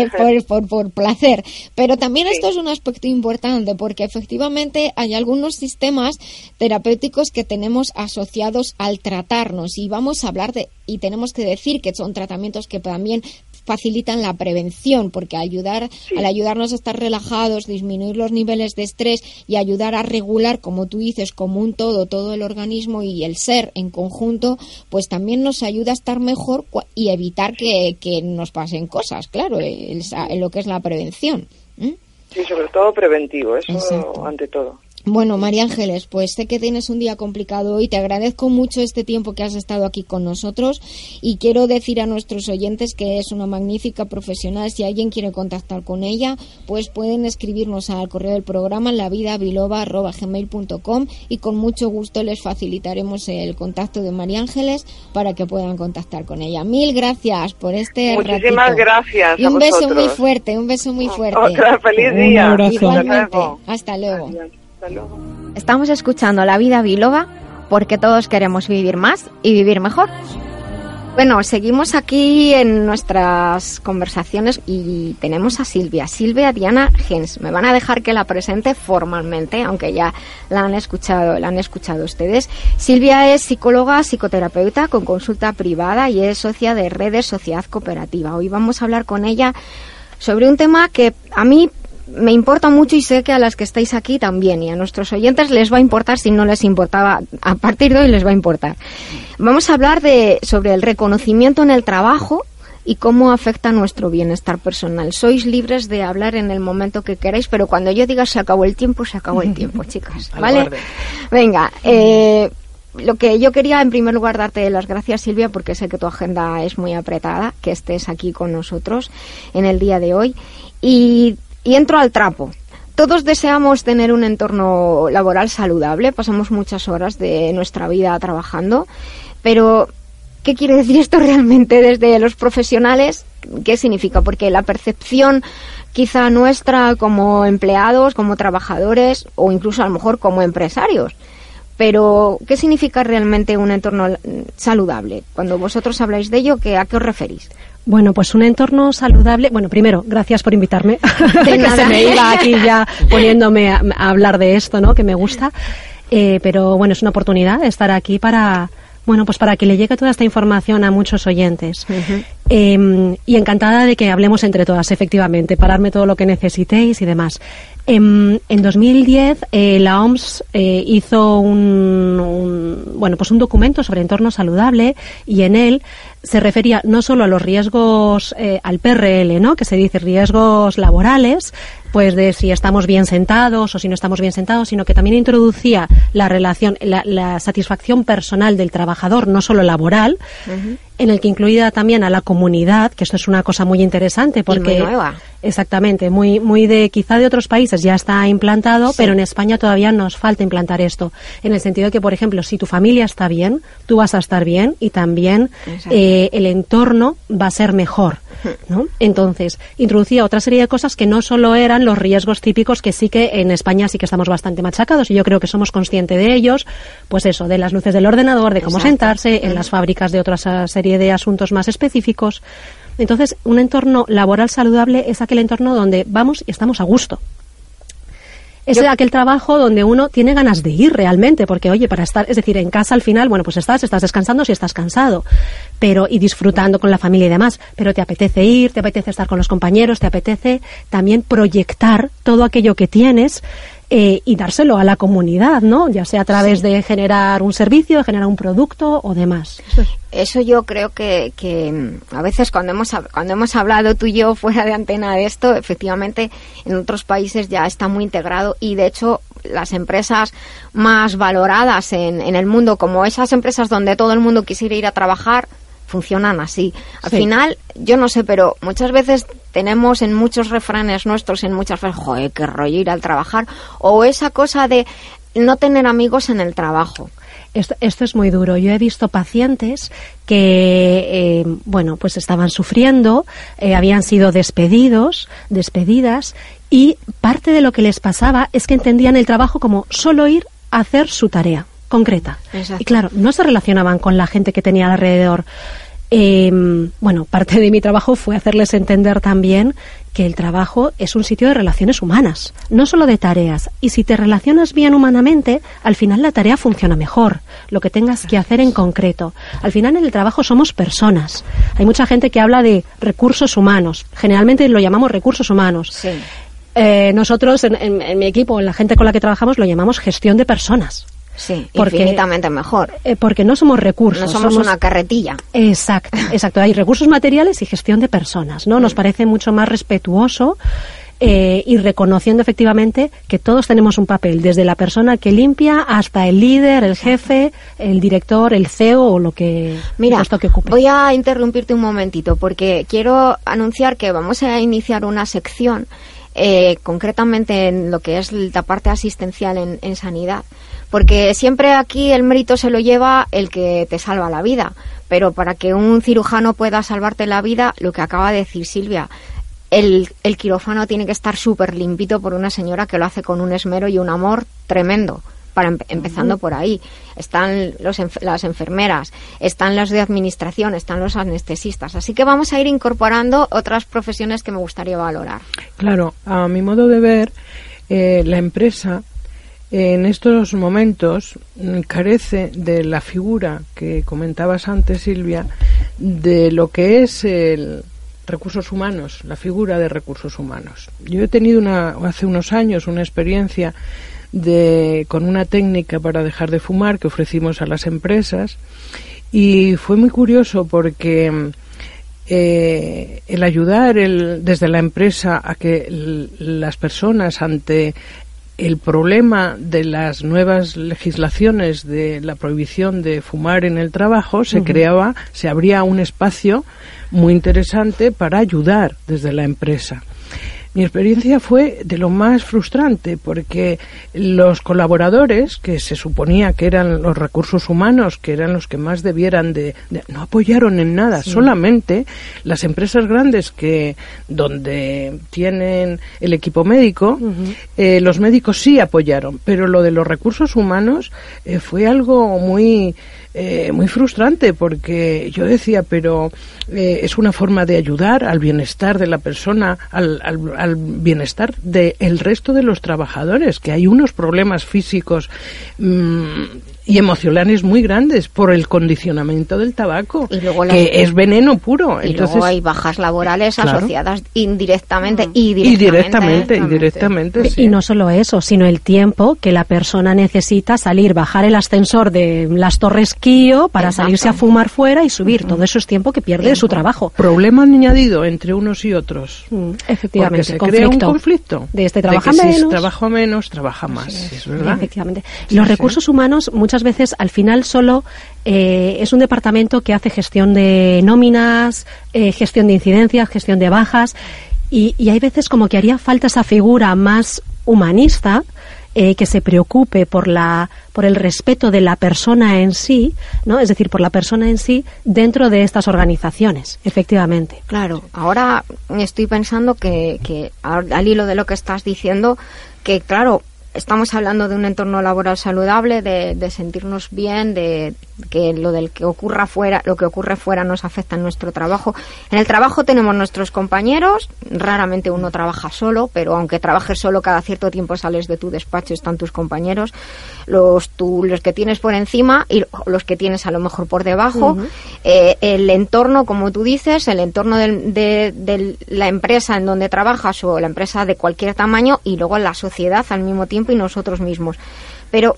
por, por, placer. Pero también esto es un aspecto importante porque efectivamente hay algunos sistemas terapéuticos que tenemos asociados al tratarnos y vamos a hablar de y tenemos que decir que son tratamientos que también facilitan la prevención, porque ayudar, al ayudarnos a estar relajados, disminuir los niveles de estrés y ayudar a regular, como tú dices, como un todo, todo el organismo y el ser en conjunto, pues también nos ayuda a estar mejor y evitar que, nos pasen cosas, claro, en lo que es la prevención. Sí, sobre todo preventivo, eso ante todo. Bueno, María Ángeles, pues sé que tienes un día complicado hoy. Te agradezco mucho este tiempo que has estado aquí con nosotros y quiero decir a nuestros oyentes que es una magnífica profesional. Si alguien quiere contactar con ella, pues pueden escribirnos al correo del programa lavidabiloba.gmail.com y con mucho gusto les facilitaremos el contacto de María Ángeles para que puedan contactar con ella. Mil gracias por este Muchísimas gracias. Y un beso muy fuerte, un beso muy fuerte. Otra feliz día. Igualmente. Hasta luego. Estamos escuchando La Vida Biloba porque todos queremos vivir más y vivir mejor. Bueno, seguimos aquí en nuestras conversaciones y tenemos a Silvia, Silvia Diana Gens. Me van a dejar que la presente formalmente, aunque ya la han escuchado, la han escuchado ustedes. Silvia es psicóloga, psicoterapeuta con consulta privada y es socia de Redes Sociedad Cooperativa. Hoy vamos a hablar con ella sobre un tema que a mí me importa mucho y sé que a las que estáis aquí también y a nuestros oyentes les va a importar si no les importaba a partir de hoy les va a importar. Vamos a hablar de sobre el reconocimiento en el trabajo y cómo afecta nuestro bienestar personal. Sois libres de hablar en el momento que queráis, pero cuando yo diga se acabó el tiempo, se acabó el tiempo, chicas. ¿Vale? Venga, eh, lo que yo quería en primer lugar darte las gracias Silvia porque sé que tu agenda es muy apretada, que estés aquí con nosotros en el día de hoy y y entro al trapo. Todos deseamos tener un entorno laboral saludable, pasamos muchas horas de nuestra vida trabajando, pero ¿qué quiere decir esto realmente desde los profesionales? ¿Qué significa? Porque la percepción quizá nuestra como empleados, como trabajadores o incluso a lo mejor como empresarios. Pero, ¿qué significa realmente un entorno saludable? Cuando vosotros habláis de ello, ¿a qué os referís? Bueno, pues un entorno saludable. Bueno, primero, gracias por invitarme. que se me iba aquí ya poniéndome a, hablar de esto, ¿no? Que me gusta. Eh, pero bueno, es una oportunidad estar aquí para, bueno, pues para que le llegue toda esta información a muchos oyentes. Em, y encantada de que hablemos entre todas, efectivamente, pararme todo lo que necesitéis y demás. Em, en, 2010 eh, la OMS eh, hizo un, bueno pues un documento sobre entorno saludable y en él se refería no solo a los riesgos eh, al PRL, ¿no? que se dice riesgos laborales, pues de si estamos bien sentados o si no estamos bien sentados, sino que también introducía la relación, la, satisfacción personal del trabajador, no solo laboral, en el que incluía también a la comunidad, que esto es una cosa muy interesante porque nueva. exactamente, muy muy de quizá de otros países ya está implantado, pero en España todavía nos falta implantar esto, en el sentido de que por ejemplo, si tu familia está bien, tú vas a estar bien y también eh, el entorno va a ser mejor. ¿no? Entonces, introducía otra serie de cosas que no solo eran los riesgos típicos que sí que en España sí que estamos bastante machacados y yo creo que somos conscientes de ellos, pues eso, de las luces del ordenador, de cómo sentarse, en las fábricas de otra serie de asuntos más específicos. Entonces, un entorno laboral saludable es aquel entorno donde vamos y estamos a gusto. Es aquel trabajo donde uno tiene ganas de ir realmente, porque oye, para estar, es decir, en casa al final, bueno, pues estás, estás descansando si estás cansado, pero y disfrutando con la familia y demás, pero te apetece ir, te apetece estar con los compañeros, te apetece también proyectar todo aquello que tienes eh, y dárselo a la comunidad, ¿no? Ya sea a través de generar un servicio, de generar un producto o demás. Eso, yo creo que, que, mm, a veces cuando hemos, cuando hemos hablado tú y yo fuera de antena de esto, efectivamente en otros países ya está muy integrado y de hecho las empresas más valoradas en, en el mundo, como esas empresas donde todo el mundo quisiera ir a trabajar, funcionan así. Al final, yo no sé, pero muchas veces tenemos en muchos refranes nuestros, en muchas veces, joder, qué rollo ir al trabajar, o esa cosa de no tener amigos en el trabajo. Esto, es muy duro. Yo he visto pacientes que, eh, bueno, pues estaban sufriendo, eh, habían sido despedidos, despedidas, y parte de lo que les pasaba es que entendían el trabajo como solo ir a hacer su tarea concreta. Y claro, no se relacionaban con la gente que tenía alrededor. Em, bueno, parte de mi trabajo fue hacerles entender también que el trabajo es un sitio de relaciones humanas, no solo de tareas. Y si te relacionas bien humanamente, al final la tarea funciona mejor, lo que tengas que hacer en concreto. Al final en el trabajo somos personas. Hay mucha gente que habla de recursos humanos. Generalmente lo llamamos recursos humanos. Eh, nosotros en, en mi equipo, en la gente con la que trabajamos, lo llamamos gestión de personas. Sí, porque, infinitamente mejor. Eh, porque no somos recursos. No somos, una carretilla. Exacto, exacto. Hay recursos materiales y gestión de personas, ¿no? Nos mm. parece mucho más respetuoso eh, y reconociendo efectivamente que todos tenemos un papel, desde la persona que limpia hasta el líder, el jefe, el director, el CEO o lo que, Mira, que ocupe. Voy a interrumpirte un momentito porque quiero anunciar que vamos a iniciar una sección eh, concretamente en lo que es la parte asistencial en, sanidad porque siempre aquí el mérito se lo lleva el que te salva la vida, pero para que un cirujano pueda salvarte la vida, lo que acaba de decir Silvia, el, el quirófano tiene que estar súper limpito por una señora que lo hace con un esmero y un amor tremendo. Para empezando por ahí, están los, las enfermeras, están los de administración, están los anestesistas. Así que vamos a ir incorporando otras profesiones que me gustaría valorar. Claro, a mi modo de ver, eh, la empresa en estos momentos mm, carece de la figura que comentabas antes, Silvia, de lo que es el recursos humanos, la figura de recursos humanos. Yo he tenido una, hace unos años una experiencia de, con una técnica para dejar de fumar que ofrecimos a las empresas y fue muy curioso porque eh, el ayudar el, desde la empresa a que las personas ante el problema de las nuevas legislaciones de la prohibición de fumar en el trabajo se creaba, se abría un espacio muy interesante para ayudar desde la empresa. Mi experiencia fue de lo más frustrante porque los colaboradores, que se suponía que eran los recursos humanos, que eran los que más debieran de, no apoyaron en nada, solamente las empresas grandes que donde tienen el equipo médico, eh, los médicos sí apoyaron, pero lo de los recursos humanos eh, fue algo muy eh, muy frustrante porque yo decía, pero eh, es una forma de ayudar al bienestar de la persona, al, al, bienestar del resto de los trabajadores, que hay unos problemas físicos mm, y emocionales muy grandes por el condicionamiento del tabaco, que es veneno puro. Y Entonces, luego hay bajas laborales asociadas indirectamente y directamente. Y directamente, Y no solo eso, sino el tiempo que la persona necesita salir, bajar el ascensor de las Torres Para salirse a fumar fuera y subir. Todo eso es tiempo que pierde de su trabajo. Problema añadido entre unos y otros. Mm, efectivamente. se crea un conflicto. De este trabaja menos. Si trabaja menos, trabaja más. Es, verdad. Efectivamente. Los recursos humanos muchas veces al final solo eh, es un departamento que hace gestión de nóminas, eh, gestión de incidencias, gestión de bajas y, hay veces como que haría falta esa figura más humanista eh, que se preocupe por la por el respeto de la persona en sí, ¿no? Es decir, por la persona en sí dentro de estas organizaciones, efectivamente. Claro. Ahora estoy pensando que, que al hilo de lo que estás diciendo, que claro, estamos hablando de un entorno laboral saludable, de, de, sentirnos bien, de que lo del que ocurra fuera, lo que ocurre fuera nos afecta en nuestro trabajo. En el trabajo tenemos nuestros compañeros, raramente uno trabaja solo, pero aunque trabajes solo cada cierto tiempo sales de tu despacho están tus compañeros, los tú, los que tienes por encima y los que tienes a lo mejor por debajo, eh, el entorno, como tú dices, el entorno de, de la empresa en donde trabajas o la empresa de cualquier tamaño y luego la sociedad al mismo tiempo y nosotros mismos. Pero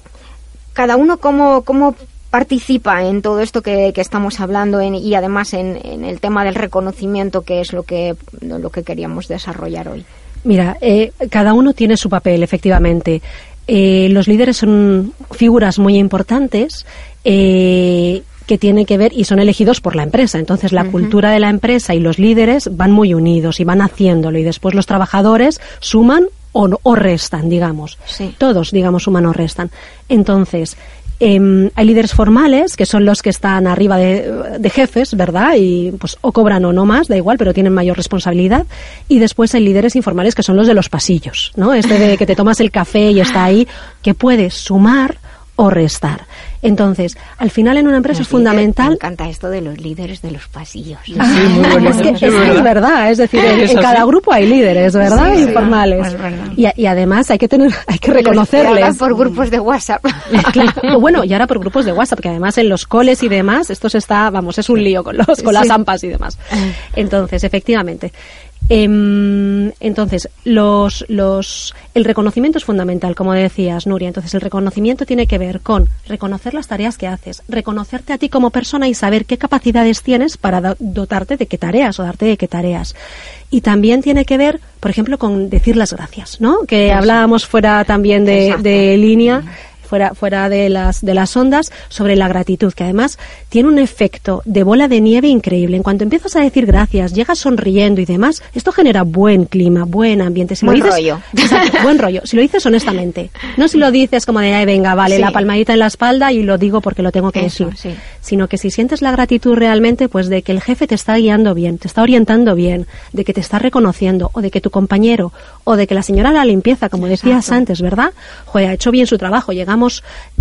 cada uno cómo, cómo participa en todo esto que, estamos hablando y además en, el tema del reconocimiento, que es lo que, lo que queríamos desarrollar hoy. Mira, eh, cada uno tiene su papel, efectivamente. Eh, los líderes son figuras muy importantes. Eh, que tienen que ver y son elegidos por la empresa. Entonces, la cultura de la empresa y los líderes van muy unidos y van haciéndolo. Y después los trabajadores suman o, restan, digamos. Todos, digamos, suman o restan. Entonces, em, hay líderes formales, que son los que están arriba de, jefes, ¿verdad? Y pues o cobran o no más, da igual, pero tienen mayor responsabilidad. Y después hay líderes informales, que son los de los pasillos, ¿no? Este de que te tomas el café y está ahí, que puedes sumar o restar. Entonces, al final en una empresa es fundamental. Me encanta esto de los líderes de los pasillos. Sí, muy es, que, es, verdad, es decir, en, cada grupo hay líderes, ¿verdad? Informales. y, además hay que tener, hay que reconocerles. por grupos de WhatsApp. bueno, y ahora por grupos de WhatsApp, que además en los coles y demás, esto se está, vamos, es un lío con los, con las AMPAs y demás. Entonces, efectivamente. Em, entonces, los, los, el reconocimiento es fundamental, como decías, Nuria. Entonces, el reconocimiento tiene que ver con reconocer las tareas que haces, reconocerte a ti como persona y saber qué capacidades tienes para dotarte de qué tareas o darte de qué tareas. Y también tiene que ver, por ejemplo, con decir las gracias, ¿no? Que hablábamos fuera también de, de línea fuera, fuera de, las, de las ondas, sobre la gratitud, que además tiene un efecto de bola de nieve increíble. En cuanto empiezas a decir gracias, llegas sonriendo y demás, esto genera buen clima, buen ambiente. Si buen rollo. buen rollo. Si lo dices honestamente. No si lo dices como de, Ay, venga, vale, la palmadita en la espalda y lo digo porque lo tengo que decir. Sino que si sientes la gratitud realmente, pues de que el jefe te está guiando bien, te está orientando bien, de que te está reconociendo, o de que tu compañero, o de que la señora la limpieza, como decías antes, ¿verdad? Joder, ha hecho bien su trabajo, llegamos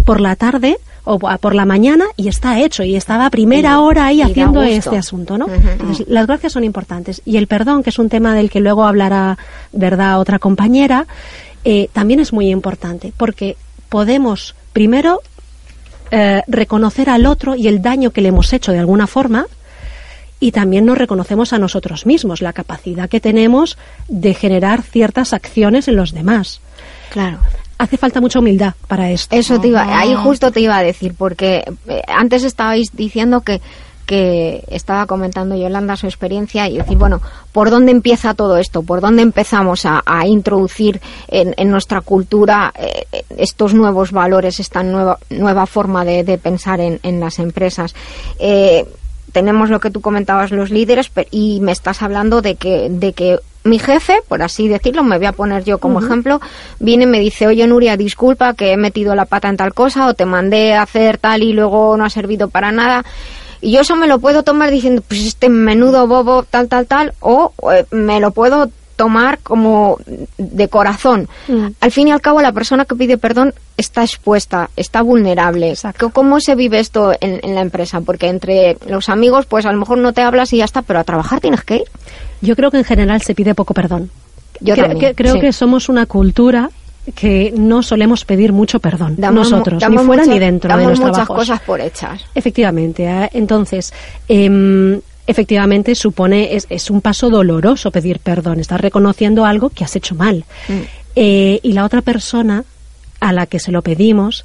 por la tarde o por la mañana y está hecho y estaba a primera hora ahí haciendo este asunto, ¿no? las gracias son importantes y el perdón, que es un tema del que luego hablará, ¿verdad?, otra compañera, eh, también es muy importante porque podemos primero eh, reconocer al otro y el daño que le hemos hecho de alguna forma y también nos reconocemos a nosotros mismos, la capacidad que tenemos de generar ciertas acciones en los demás. Claro hace falta mucha humildad para esto. Eso te iba, ahí justo te iba a decir, porque eh, antes estabais diciendo que que estaba comentando Yolanda su experiencia y decir, bueno, ¿por dónde empieza todo esto? ¿Por dónde empezamos a, introducir en, nuestra cultura eh, estos nuevos valores, esta nueva, nueva forma de, pensar en, las empresas? Eh, tenemos lo que tú comentabas, los líderes, y me estás hablando de que, de que mi jefe, por así decirlo, me voy a poner yo como ejemplo, viene y me dice, oye Nuria, disculpa que he metido la pata en tal cosa o te mandé a hacer tal y luego no ha servido para nada. Y yo eso me lo puedo tomar diciendo, pues este menudo bobo, tal, tal, tal, o eh, me lo puedo tomar como de corazón. Mm. Al fin y al cabo, la persona que pide perdón está expuesta, está vulnerable. ¿Cómo se vive esto en, la empresa? Porque entre los amigos, pues a lo mejor no te hablas y ya está, pero a trabajar tienes que ir. Yo creo que en general se pide poco perdón. Yo creo que somos una cultura que no solemos pedir mucho perdón nosotros, ni fuera ni dentro de los muchas cosas por hechas. Efectivamente. ¿eh? Entonces, eh, efectivamente supone, es, es, un paso doloroso pedir perdón, estás reconociendo algo que has hecho mal. Mm. Eh, y la otra persona a la que se lo pedimos,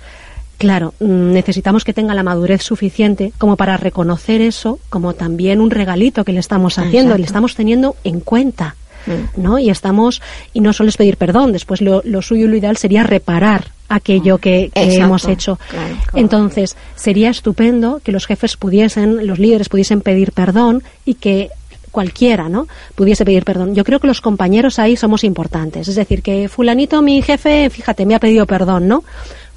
claro, mm, necesitamos que tenga la madurez suficiente como para reconocer eso como también un regalito que le estamos haciendo, le estamos teniendo en cuenta. Mm. ¿no? Y estamos, y no solo es pedir perdón, después lo, lo suyo y lo ideal sería reparar aquello que, hemos hecho. Entonces, sería estupendo que los jefes pudiesen, los líderes pudiesen pedir perdón y que cualquiera, ¿no? Pudiese pedir perdón. Yo creo que los compañeros ahí somos importantes. Es decir, que fulanito, mi jefe, fíjate, me ha pedido perdón, ¿no?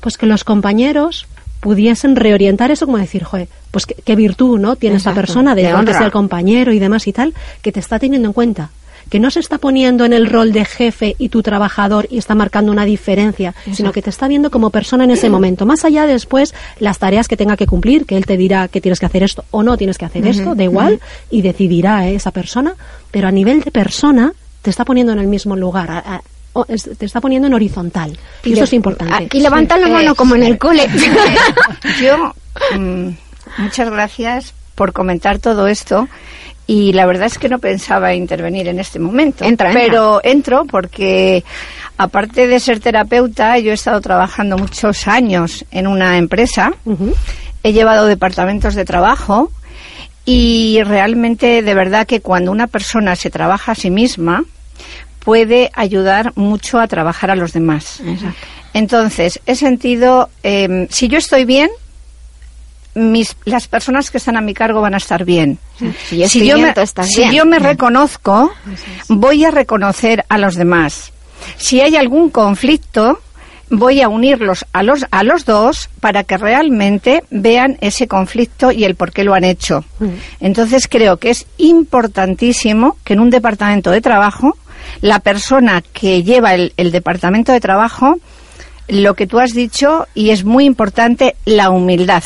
Pues que los compañeros pudiesen reorientar eso como decir, joder, pues qué, virtud, ¿no? Tiene esta persona de, de ser compañero y demás y tal, que te está teniendo en cuenta que no se está poniendo en el rol de jefe y tu trabajador y está marcando una diferencia, sino que te está viendo como persona en ese momento. Más allá de después las tareas que tenga que cumplir, que él te dirá que tienes que hacer esto o no tienes que hacer esto, da igual, y decidirá ¿eh? esa persona, pero a nivel de persona te está poniendo en el mismo lugar. te está poniendo en horizontal. Y, eso es importante. Y levanta la mano como en el cole. Yo, mm, muchas gracias por comentar todo esto y la verdad es que no pensaba intervenir en este momento. pero entro porque aparte de ser terapeuta, yo he estado trabajando muchos años en una empresa. He llevado departamentos de trabajo y realmente de verdad que cuando una persona se trabaja a sí misma puede ayudar mucho a trabajar a los demás. Entonces, he sentido, eh, si yo estoy bien, mis, las personas que están a mi cargo van a estar bien. Si, yo me, si yo me reconozco, voy a reconocer a los demás. Si hay algún conflicto, voy a unirlos a los, a los dos para que realmente vean ese conflicto y el por qué lo han hecho. Entonces creo que es importantísimo que en un departamento de trabajo, la persona que lleva el, el departamento de trabajo, lo que tú has dicho, y es muy importante, la humildad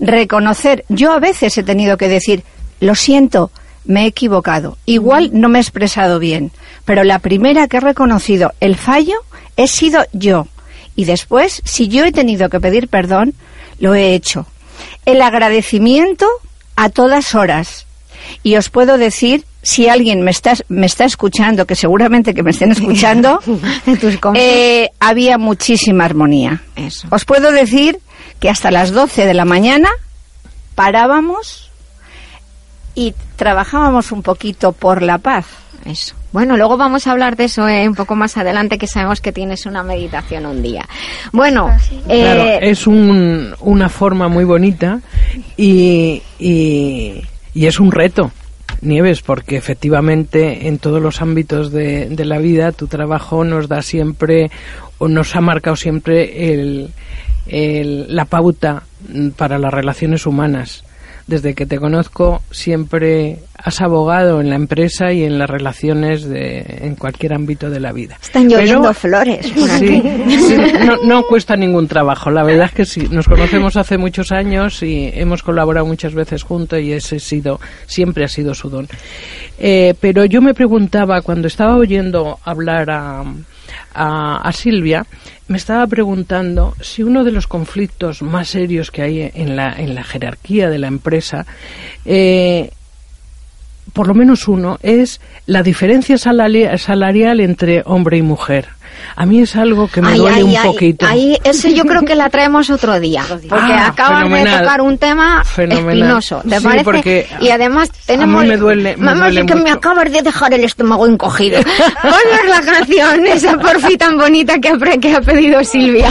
reconocer, yo a veces he tenido que decir, lo siento, me he equivocado, igual no me he expresado bien, pero la primera que he reconocido el fallo he sido yo. Y después, si yo he tenido que pedir perdón, lo he hecho. El agradecimiento a todas horas. Y os puedo decir, si alguien me está, me está escuchando, que seguramente que me estén escuchando, eh, había muchísima armonía. Os puedo decir que hasta las 12 de la mañana parábamos y trabajábamos un poquito por la paz. Eso. Bueno, luego vamos a hablar de eso eh, un poco más adelante, que sabemos que tienes una meditación un día. Bueno, eh, es una forma muy bonita y, y, es un reto. Nieves, porque efectivamente en todos los ámbitos de, de la vida tu trabajo nos da siempre o nos ha marcado siempre el, la pauta para las relaciones humanas. Desde que te conozco siempre has abogado en la empresa y en las relaciones de, en cualquier ámbito de la vida. Están lloviendo flores. no, cuesta ningún trabajo. La verdad es que sí. Nos conocemos hace muchos años y hemos colaborado muchas veces juntos y ese sido, siempre ha sido su don. Eh, pero yo me preguntaba cuando estaba oyendo hablar a, a Silvia me estaba preguntando si uno de los conflictos más serios que hay en la, en la jerarquía de la empresa, eh, por lo menos uno, es la diferencia salarial entre hombre y mujer. A mí es algo que me duele un poquito. Ahí, eso yo creo que la traemos otro día, porque ah, acabas de tocar un tema espinoso, ¿te parece? y además tenemos... A mí me duele, me que me acabas de dejar el estómago encogido. Ponnos la canción, esa porfi tan bonita que ha, que ha pedido Silvia.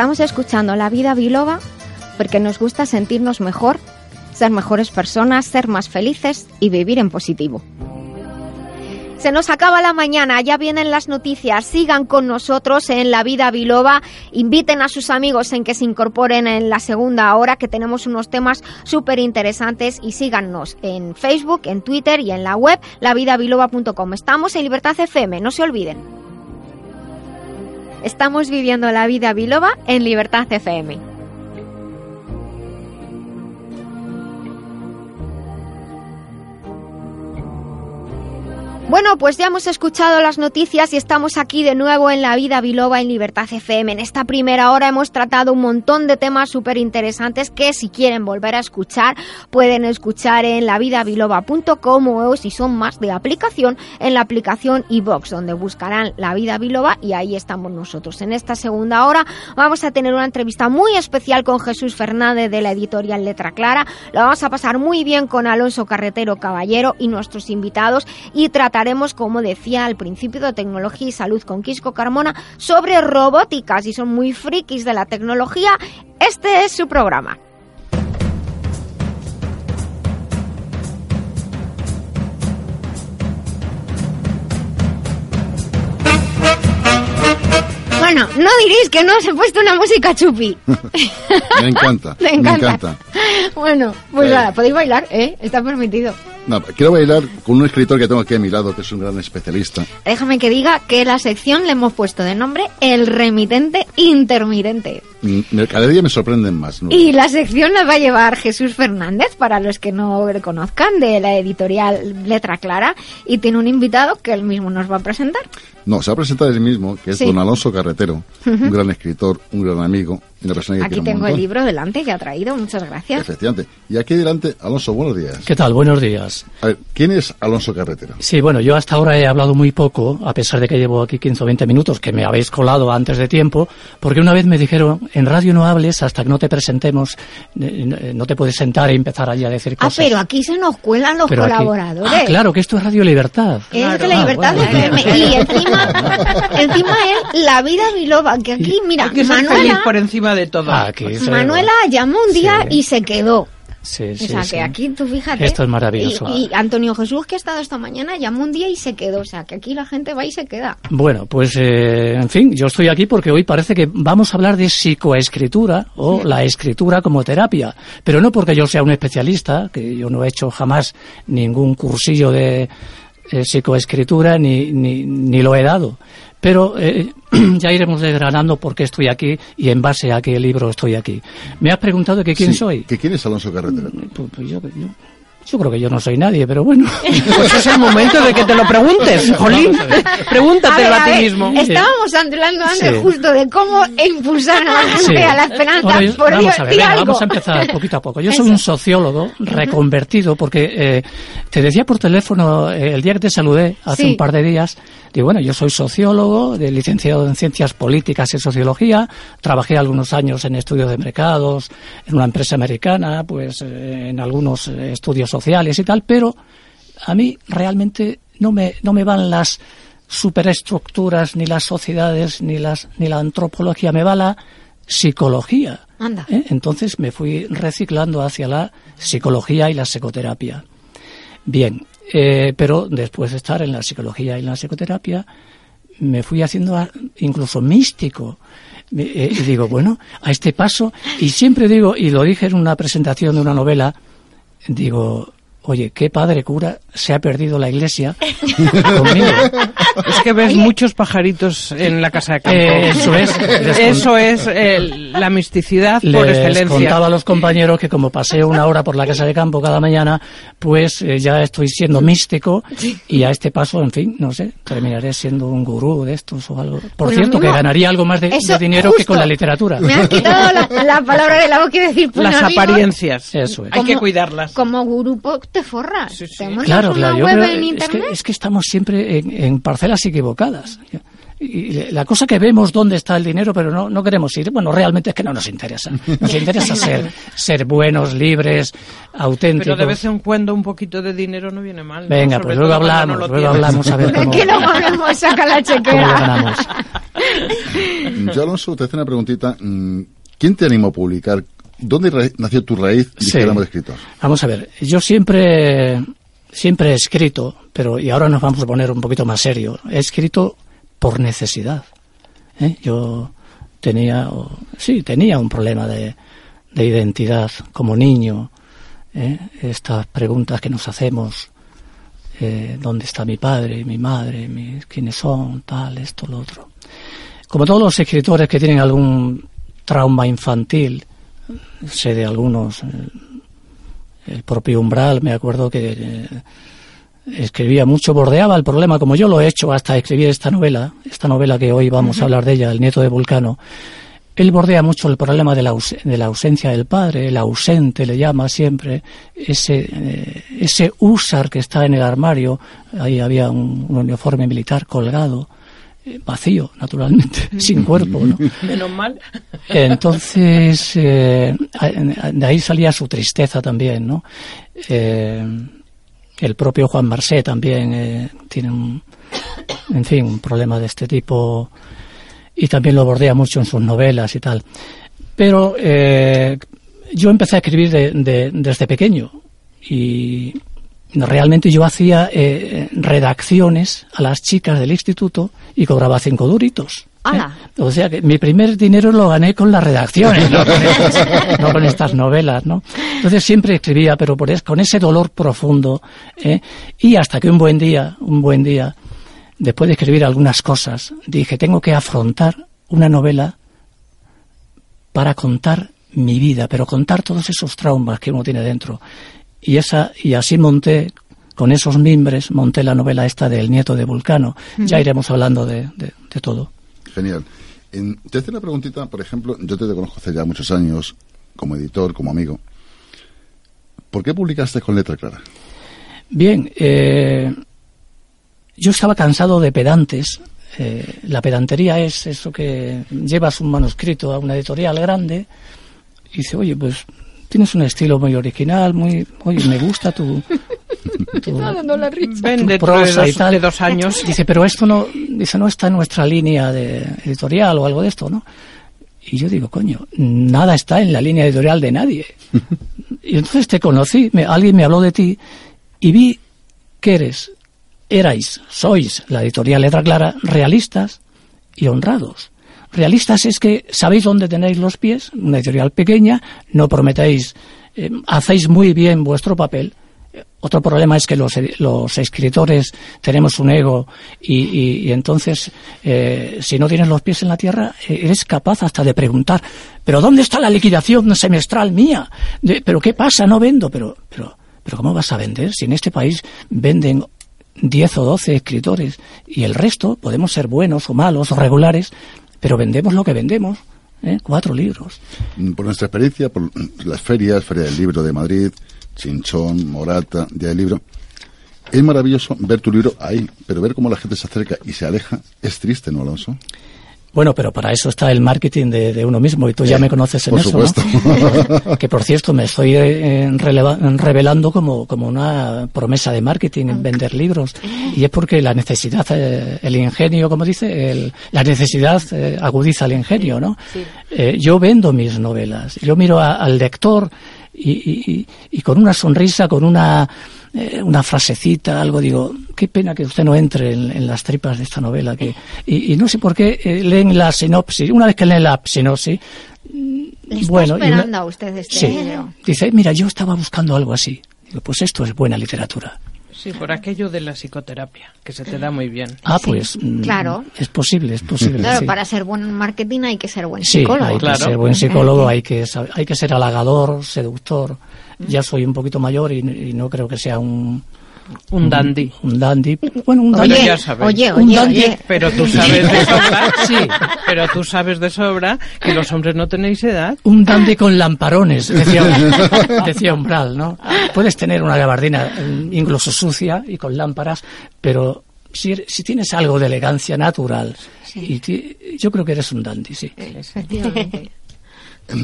Estamos escuchando La Vida Biloba porque nos gusta sentirnos mejor, ser mejores personas, ser más felices y vivir en positivo. Se nos acaba la mañana, ya vienen las noticias. Sigan con nosotros en La Vida Biloba. Inviten a sus amigos en que se incorporen en la segunda hora, que tenemos unos temas súper interesantes. Y síganos en Facebook, en Twitter y en la web lavidabiloba.com. Estamos en Libertad FM, no se olviden. Estamos viviendo la vida biloba en Libertad FM. Bueno, pues ya hemos escuchado las noticias y estamos aquí de nuevo en La Vida Biloba en Libertad FM. En esta primera hora hemos tratado un montón de temas súper interesantes que si quieren volver a escuchar pueden escuchar en lavidabiloba.com o si son más de aplicación en la aplicación iBox donde buscarán La Vida Biloba y ahí estamos nosotros. En esta segunda hora vamos a tener una entrevista muy especial con Jesús Fernández de la editorial Letra Clara. Lo vamos a pasar muy bien con Alonso Carretero Caballero y nuestros invitados y tratar Hablaremos, como decía al principio, de tecnología y salud con Quisco Carmona sobre robótica. Si son muy frikis de la tecnología, este es su programa. Bueno, no diréis que no os he puesto una música chupi. me encanta. me encanta. Bueno, pues nada, podéis bailar, ¿eh? Está permitido. No, quiero bailar con un escritor que tengo aquí a mi lado, que es un gran especialista. Déjame que diga que la sección le hemos puesto de nombre El remitente intermitente. Cada día me sorprenden más. Y la sección la va a llevar Jesús Fernández, para los que no le conozcan, de la editorial Letra Clara, y tiene un invitado que él mismo nos va a presentar. No, se va a presentar él mismo, que es don Alonso Carretero, un gran escritor, un gran amigo, Aquí tengo el libro delante que ha traído, muchas gracias. Efectivamente. Y aquí delante, Alonso, buenos días. ¿Qué tal? Buenos días. A ver, ¿quién es Alonso Carretero? Sí, bueno, yo hasta ahora he hablado muy poco, a pesar de que llevo aquí 15 o 20 minutos, que me habéis colado antes de tiempo, porque una vez me dijeron, en radio no hables hasta que no te presentemos, no te puedes sentar e empezar allí a decir ah, cosas. Ah, pero aquí se nos cuelan los colaboradores. Ah, claro, que esto es Radio Libertad. Es de la Libertad Y encima, encima es La Vida Biloba, que aquí, mira, Manuela... por encima de todo. Ah, Manuela llamó un día y se quedó. Sí, sí, o sea, que aquí tú fíjate. Esto es maravilloso. Y, Antonio Jesús, que ha estado esta mañana, llamó un día y se quedó. O sea, que aquí la gente va y se queda. Bueno, pues, eh, en fin, yo estoy aquí porque hoy parece que vamos a hablar de psicoescritura o la escritura como terapia. Pero no porque yo sea un especialista, que yo no he hecho jamás ningún cursillo de eh, psicoescritura ni, ni, ni lo he dado pero eh, ya iremos desgranando por qué estoy aquí y en base a qué libro estoy aquí. Me has preguntado que quién soy. ¿Que quién es Alonso Carretera? Pues, pues yo, yo creo que yo no soy nadie, pero bueno. Pues es el momento de que te lo preguntes, Jolín. Pregúntatelo a, ti mismo. Estábamos hablando antes justo de cómo impulsar a la gente a la esperanza. vamos a ver, vamos a empezar poquito a poco. Yo soy un sociólogo reconvertido porque eh, te decía por teléfono eh, el día que te saludé hace un par de días, digo, bueno, yo soy sociólogo, de licenciado en Ciencias Políticas y Sociología, trabajé algunos años en estudios de mercados, en una empresa americana, pues eh, en algunos estudios sociales y tal, pero a mí realmente no me, no me van las superestructuras, ni las sociedades, ni, las, ni la antropología, me va la psicología. ¿Eh? Entonces me fui reciclando hacia la psicología y la psicoterapia. Bien, eh, pero después de estar en la psicología y la psicoterapia, me fui haciendo incluso místico. Eh, y digo, bueno, a este paso, y siempre digo, y lo dije en una presentación de una novela, digo, oye, qué padre cura se ha perdido la iglesia conmigo. Es que ves muchos pajaritos en la casa de campo. eso es. Eso es la misticidad por excelencia. contaba a los compañeros que como paseo una hora por la casa de campo cada mañana, pues eh, ya estoy siendo místico y a este paso, en fin, no sé, terminaré siendo un gurú de estos o algo. Por cierto, que ganaría algo más de, dinero que con la literatura. Me has quitado la, palabra de la boca y decir, pues, Las apariencias. Eso es. Hay que cuidarlas. Como gurú te forras. Claro, claro. es, que, es, que, estamos siempre en, parcelas equivocadas. Y la cosa que vemos dónde está el dinero, pero no, no queremos ir, bueno, realmente es que no nos interesa. Nos interesa ser, ser buenos, libres, auténticos. Pero de vez en cuando un poquito de dinero no viene mal. Venga, pues luego hablamos, luego hablamos a ver cómo... Que luego hablamos, saca la chequera. Yo, Alonso, te hace una preguntita. Mm, ¿Quién te animó a publicar? ¿Dónde nació tu raíz de escritor? Vamos a ver, yo siempre, siempre he escrito, pero y ahora nos vamos a poner un poquito más serio. He escrito por necesidad. ¿eh? Yo tenía, sí, tenía un problema de, de identidad como niño. ¿eh? Estas preguntas que nos hacemos eh, dónde está mi padre, mi madre, quiénes son, tal, esto, lo otro. Como todos los escritores que tienen algún trauma infantil, sé de algunos, eh, el propio Umbral, me acuerdo que eh, escribía mucho, bordeaba el problema, como yo lo he hecho hasta escribir esta novela, esta novela que hoy vamos a hablar de ella, El nieto de Vulcano, él bordea mucho el problema de la, de la, ausencia del padre, el ausente le llama siempre, ese, eh, ese usar que está en el armario, ahí había un, uniforme militar colgado, vacío, naturalmente, sin cuerpo. ¿no? Menos mal. Entonces, eh, de ahí salía su tristeza también, ¿no? el propio Juan Marsé también tiene un, en fin, un problema de este tipo y también lo bordea mucho en sus novelas y tal. Pero eh, yo empecé a escribir desde pequeño y realmente yo hacía eh, redacciones a las chicas del instituto y cobraba cinco duritos. ¿eh? O sea que mi primer dinero lo gané con las redacciones, no con, estas, novelas, ¿no? Entonces siempre escribía, pero por con ese dolor profundo, y hasta que un buen día, un buen día, después de escribir algunas cosas, dije, tengo que afrontar una novela para contar mi vida, pero contar todos esos traumas que uno tiene dentro. Y, esa, y así monté, con esos mimbres, monté la novela esta del nieto de Vulcano. Ya iremos hablando de, todo. Genial. te hace una preguntita, por ejemplo, yo te conozco hace ya muchos años, como editor, como amigo. ¿Por qué publicaste con letra clara? Bien, eh, yo estaba cansado de pedantes. Eh, la pedantería es eso que llevas un manuscrito a una editorial grande y dice, oye, pues tienes un estilo muy original, muy, oye, me gusta tu, tu, prosa y tal. De dos años. Dice, pero esto no, dice, no está en nuestra línea de editorial o algo de esto, ¿no? Y yo digo, coño, nada está en la línea editorial de nadie. y entonces te conocí, alguien me habló de ti y vi que eres erais, sois, la editorial Letra Clara, realistas y honrados. Realistas es que sabéis dónde tenéis los pies, una editorial pequeña, no prometéis, eh, hacéis muy bien vuestro papel. Otro problema es que los, los escritores tenemos un ego y, entonces, eh, si no tienes los pies en la tierra, eh, eres capaz hasta de preguntar, ¿pero dónde está la liquidación semestral mía? ¿Pero qué pasa? No vendo, pero, pero, pero ¿cómo vas a vender si en este país venden 10 o 12 escritores y el resto podemos ser buenos o malos o regulares, pero vendemos lo que vendemos. ¿eh? Cuatro libros. Por nuestra experiencia, por las ferias, Feria del Libro de Madrid, Chinchón, Morata, Día del Libro, es maravilloso ver tu libro ahí, pero ver cómo la gente se acerca y se aleja es triste, ¿no, Alonso? Bueno, pero para eso está el marketing de, uno mismo y tú ya me conoces en eso, ¿no? que por cierto me estoy eh, revelando como, como una promesa de marketing en vender libros y es porque la necesidad, eh, el ingenio, como dice, la necesidad eh, agudiza el ingenio, ¿no? yo vendo mis novelas, yo miro al lector y, y con una sonrisa, con una eh, una frasecita, algo, digo, qué pena que usted no entre en, las tripas de esta novela. que Y, no sé por qué eh, leen la sinopsis. Una vez que leen la sinopsis, ¿Le bueno, esperando a usted este sí, Dice, mira, yo estaba buscando algo así. Digo, pues esto es buena literatura. Sí, por aquello de la psicoterapia, que se te da muy bien. Ah, pues mm, claro. es posible, es posible. Claro, para ser buen marketing hay que ser buen psicólogo. Sí, hay que ser buen psicólogo, hay que, hay que ser halagador, seductor ya soy un poquito mayor y, no creo que sea un, un dandy. Un dandy. Bueno, un dandy. Oye, oye, un dandy. Pero tú sabes de sobra, sí, pero tú sabes de sobra que los hombres no tenéis edad. Un dandy con lamparones, decía, decía Umbral, ¿no? Puedes tener una gabardina eh, incluso sucia y con lámparas, pero si, si tienes algo de elegancia natural, y yo creo que eres un dandy, sí. Efectivamente.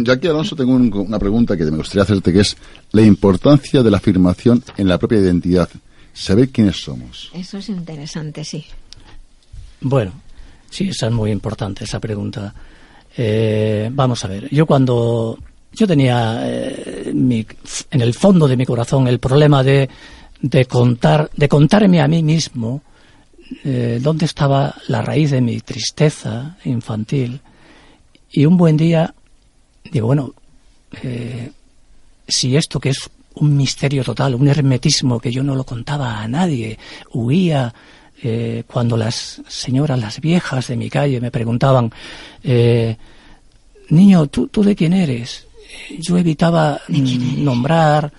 Yo aquí, Alonso, tengo una pregunta que me gustaría hacerte, que es la importancia de la afirmación en la propia identidad. Saber quiénes somos. Eso es interesante, sí. Bueno, Sí, esa es muy importante, esa pregunta. Eh, vamos a ver, yo cuando yo tenía eh, en el fondo de mi corazón el problema de, de contar, de contarme a mí mismo eh, dónde estaba la raíz de mi tristeza infantil. Y un buen día digo, bueno, eh, si esto que es un misterio total, un hermetismo que yo no lo contaba a nadie, huía eh, cuando las señoras, las viejas de mi calle me preguntaban, eh, niño, ¿tú, ¿tú de quién eres? Yo evitaba mm, nombrar,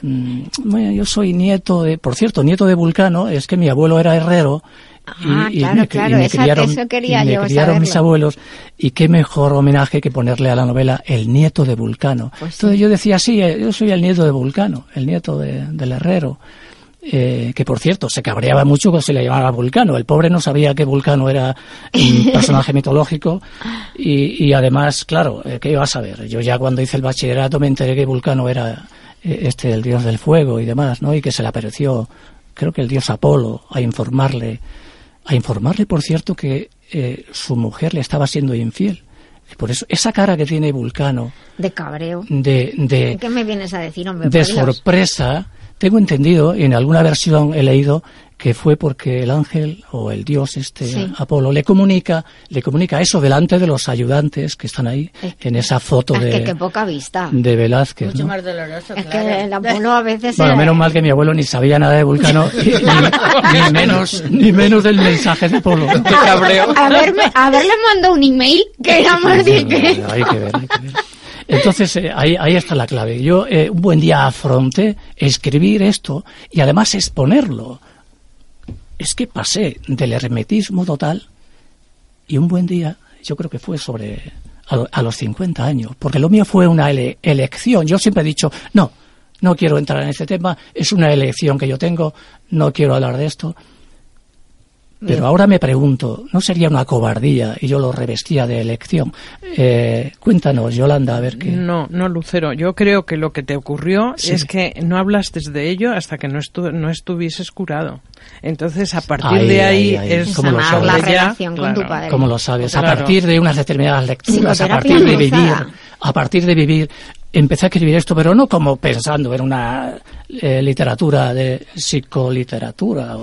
mm, bueno, yo soy nieto de, por cierto, nieto de Vulcano, es que mi abuelo era herrero Ah, y, claro, me, claro, me criaron, eso quería me criaron mis abuelos y qué mejor homenaje que ponerle a la novela El nieto de Vulcano. Pues Entonces yo decía, sí, eh, yo soy el nieto de Vulcano, el nieto del herrero. Eh, que por cierto se cabreaba mucho cuando se le llamaba Vulcano. El pobre no sabía que Vulcano era un personaje mitológico y, y además, claro, eh, ¿qué iba a saber? Yo ya cuando hice el bachillerato me enteré que Vulcano era este el dios del fuego y demás, ¿no? Y que se le apareció, creo que el dios Apolo, a informarle a informarle, por cierto, que eh, su mujer le estaba siendo infiel. Por eso, esa cara que tiene Vulcano. De cabreo. De, de, ¿Qué me vienes a decir, hombre? De sorpresa. Tengo entendido, en alguna versión he leído que fue porque el ángel o el dios este Apolo le comunica le comunica eso delante de los ayudantes que están ahí en esa foto de que, poca vista. de Velázquez mucho más doloroso es que el Apolo a veces bueno menos mal que mi abuelo ni sabía nada de Vulcano ni, menos. ni menos del mensaje de Apolo. Haberme haberle mandado un email que era más bien que hay que ver hay que ver entonces, eh, ahí, ahí está la clave. Yo eh, un buen día afronté escribir esto y además exponerlo es que pasé del hermetismo total y un buen día, yo creo que fue sobre a, los 50 años, porque lo mío fue una elección. Yo siempre he dicho, no, no quiero entrar en este tema, es una elección que yo tengo, no quiero hablar de esto. Pero ahora me pregunto, ¿no sería una cobardía y yo lo revestía de elección? Eh, cuéntanos, Yolanda, a ver qué. No, no, Lucero. Yo creo que lo que te ocurrió es que no hablaste de ello hasta que no, no estuvieses curado. Entonces, a partir de ahí es como lo sabes, la relación con tu padre. Como lo sabes, a partir de unas determinadas lecturas, a partir de vivir, a partir de vivir, empecé a escribir esto, pero no como pensando en una eh, literatura de psicoliteratura.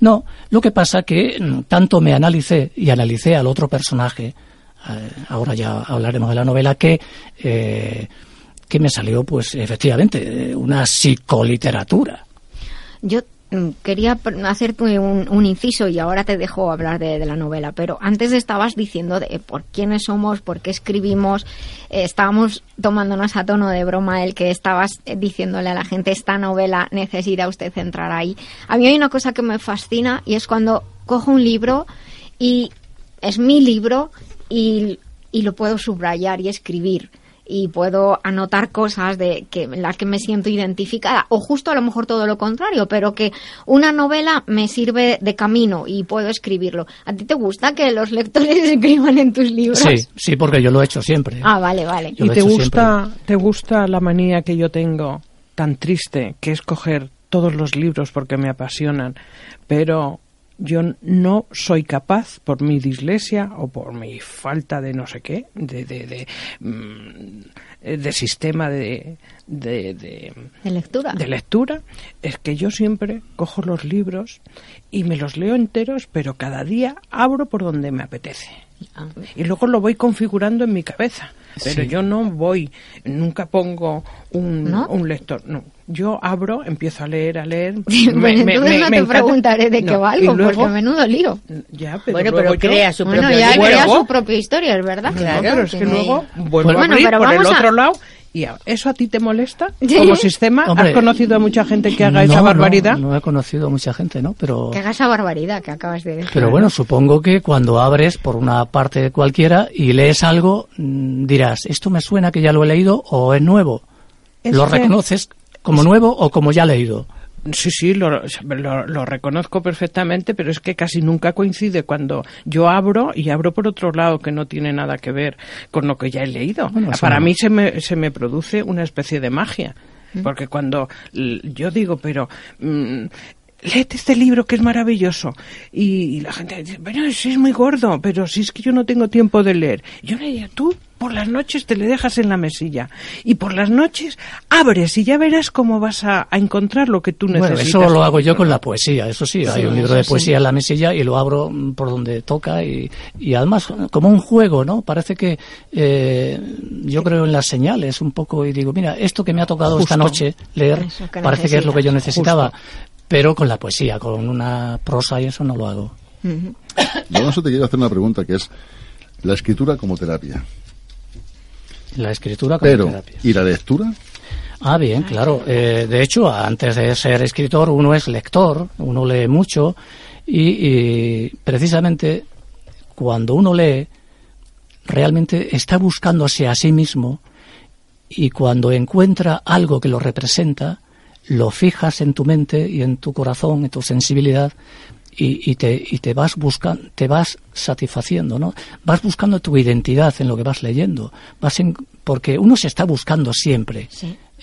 No, lo que pasa que mm, tanto me analicé y analicé al otro personaje, eh, ahora ya hablaremos de la novela, que, eh, que me salió, pues efectivamente, una psicoliteratura. Yo quería hacerte un, inciso y ahora te dejo hablar de, la novela, pero antes estabas diciendo de por quiénes somos, por qué escribimos, eh, estábamos tomándonos a tono de broma el que estabas eh, diciéndole a la gente esta novela necesita usted entrar ahí. A mí hay una cosa que me fascina y es cuando cojo un libro y es mi libro y, y lo puedo subrayar y escribir y puedo anotar cosas de que en las que me siento identificada o justo a lo mejor todo lo contrario, pero que una novela me sirve de camino y puedo escribirlo. ¿A ti te gusta que los lectores escriban en tus libros? Sí, sí, porque yo lo he hecho siempre. Ah, vale, vale. ¿Y te gusta te gusta la manía que yo tengo tan triste que es coger todos los libros porque me apasionan, pero yo no soy capaz, por mi dislexia o por mi falta de no sé qué, de, de, de, mm, sistema de, de, lectura. de lectura, es que yo siempre cojo los libros y me los leo enteros, pero cada día abro por donde me apetece. Y luego lo voy configurando en mi cabeza. Pero yo no voy, nunca pongo un, un lector. No, yo abro, empiezo a leer, a leer. me, entonces no te preguntaré de qué valgo, luego, porque menudo lío. Ya, pero bueno, pero crea su propia bueno, ya crea su propia historia, es verdad. Claro, pero es que luego vuelvo a abrir por el otro lado ¿Y eso a ti te molesta como sistema? ¿Has conocido a mucha gente que haga esa barbaridad? No, he conocido a mucha gente, ¿no? Pero que haga esa barbaridad que acabas de decir. Pero bueno, supongo que cuando abres por una parte cualquiera y lees algo, mm, dirás, esto me suena que ya lo he leído o es nuevo. ¿Lo reconoces como nuevo o como ya leído? Sí, sí, lo, lo, reconozco perfectamente, pero es que casi nunca coincide cuando yo abro y abro por otro lado que no tiene nada que ver con lo que ya he leído. Para mí se me, se me produce una especie de magia, mm. porque cuando yo digo, pero... Mm, léete este libro que es maravilloso. Y, la gente dice, bueno, si es muy gordo, pero si es que yo no tengo tiempo de leer. Yo le diría, tú por las noches te le dejas en la mesilla y por las noches abres y ya verás cómo vas a, encontrar lo que tú necesitas. Bueno, eso lo hago yo con la poesía, eso sí, hay un libro de poesía en la mesilla y lo abro por donde toca y, y además como un juego, ¿no? Parece que eh, yo creo en las señales un poco y digo, mira, esto que me ha tocado esta noche leer parece que es lo que yo necesitaba, pero con la poesía, con una prosa y eso no lo hago. Yo te quiero hacer una pregunta que es la escritura como terapia. La escritura como Pero, terapia. ¿y la lectura? Ah, bien, claro. Eh, de hecho, antes de ser escritor, uno es lector, uno lee mucho y, precisamente cuando uno lee, realmente está buscándose a sí mismo y cuando encuentra algo que lo representa, lo fijas en tu mente y en tu corazón, en tu sensibilidad y, te, y te vas buscando, te vas satisfaciendo, ¿no? Vas buscando tu identidad en lo que vas leyendo, vas porque uno se está buscando siempre.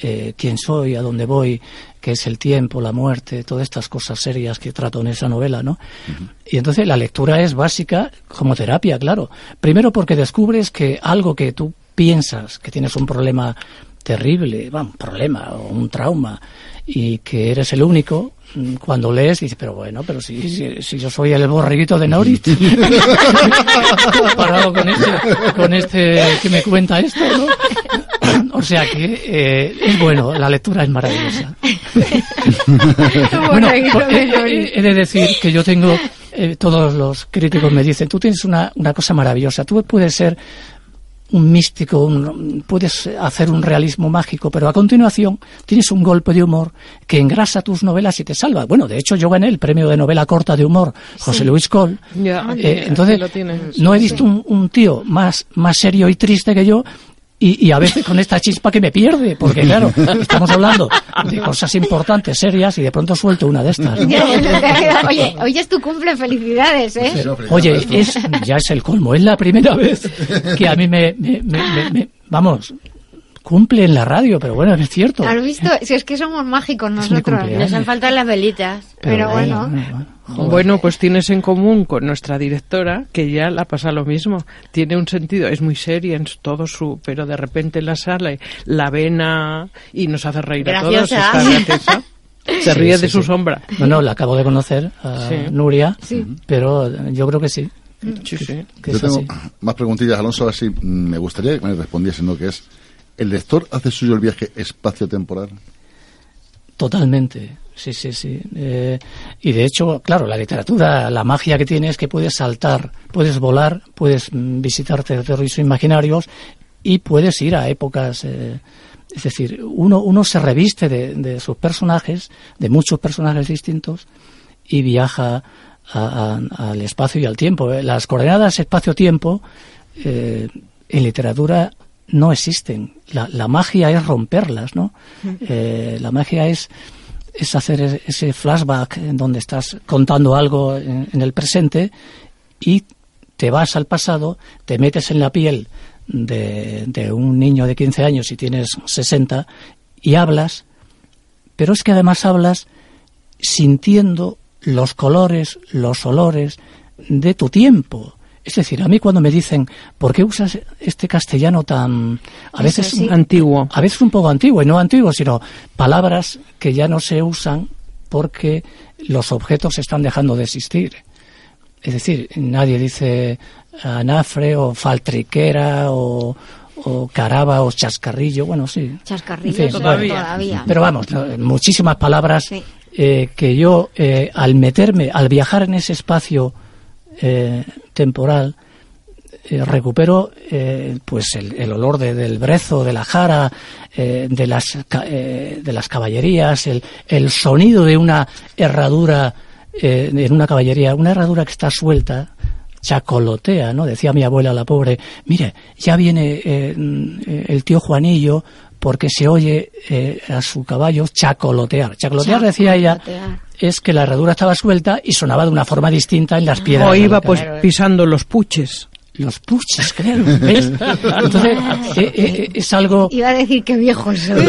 Eh, quién soy, a dónde voy, qué es el tiempo, la muerte, todas estas cosas serias que trato en esa novela, ¿no? Y entonces la lectura es básica como terapia, claro. Primero porque descubres que algo que tú piensas que tienes un problema terrible, un problema o un trauma, y que eres el único, mm, cuando lees dices, pero bueno, pero si, si, yo soy el borreguito de Norit, comparado con este, con este que me cuenta esto, ¿no? O sea que eh, es bueno, la lectura es maravillosa. bueno, he, he, de decir que yo tengo, eh, todos los críticos me dicen, tú tienes una, una cosa maravillosa, tú puedes ser un místico, puedes hacer un realismo mágico, pero a continuación tienes un golpe de humor que engrasa tus novelas y te salva. Bueno, de hecho yo gané el premio de novela corta de humor José Luis Col. Eh, entonces, no he visto un, un, tío más, más serio y triste que yo y, a veces con esta chispa que me pierde, porque claro, estamos hablando de cosas importantes, serias, y de pronto suelto una de estas. Oye, hoy es tu cumple, felicidades, ¿eh? Oye, es, ya es el colmo, es la primera vez que a mí me, me, me vamos, cumple en la radio, pero bueno, es cierto. ¿Has visto? Si es que somos mágicos nosotros. Nos han faltado las velitas. Pero, bueno. Bueno, pues tienes en común con nuestra directora que ya la pasa lo mismo. Tiene un sentido, es muy seria en todo su, pero de repente en la sala la vena y nos hace reír a todos. Se ríe de su sombra. Bueno, la acabo de conocer, a Nuria, pero yo creo que sí. Sí, sí. yo tengo más preguntillas, Alonso, así me gustaría que me respondiese, ¿no? Que es, ¿El lector hace suyo el viaje espacio-temporal? Totalmente, sí, sí, sí. Eh, y de hecho, claro, la literatura, la magia que tiene es que puedes saltar, puedes volar, puedes mm, visitar territorios imaginarios y puedes ir a épocas. Eh, es decir, uno, uno se reviste de, sus personajes, de muchos personajes distintos, y viaja al espacio y al tiempo. Eh, las coordenadas espacio-tiempo en literatura no existen. La, la magia es romperlas, ¿no? Eh, la magia es, es hacer ese flashback en donde estás contando algo en, el presente y te vas al pasado, te metes en la piel de, de un niño de 15 años y tienes 60 y hablas, pero es que además hablas sintiendo los colores, los olores de tu tiempo. Es decir, a mí cuando me dicen, ¿por qué usas este castellano tan, a veces antiguo? A veces un poco antiguo, y no antiguo, sino palabras que ya no se usan porque los objetos están dejando de existir. Es decir, nadie dice anafre o faltriquera o, o caraba o chascarrillo, bueno, sí. Chascarrillo todavía. Pero vamos, muchísimas palabras eh, que yo, eh, al meterme, al viajar en ese espacio eh, temporal, eh, recupero eh, pues el, olor del brezo, de la jara, de, las, de las caballerías, el, el, sonido de una herradura en una caballería, una herradura que está suelta, chacolotea, ¿no? Decía mi abuela, la pobre, mire, ya viene el tío Juanillo porque se oye a su caballo chacolotear. Chacolotear, decía ella, es que la herradura estaba suelta y sonaba de una forma distinta en las piedras. O iba pues pisando los puches. Los puches, creo. ¿ves? Entonces, eh, eh, es algo... Iba a decir que viejos soy.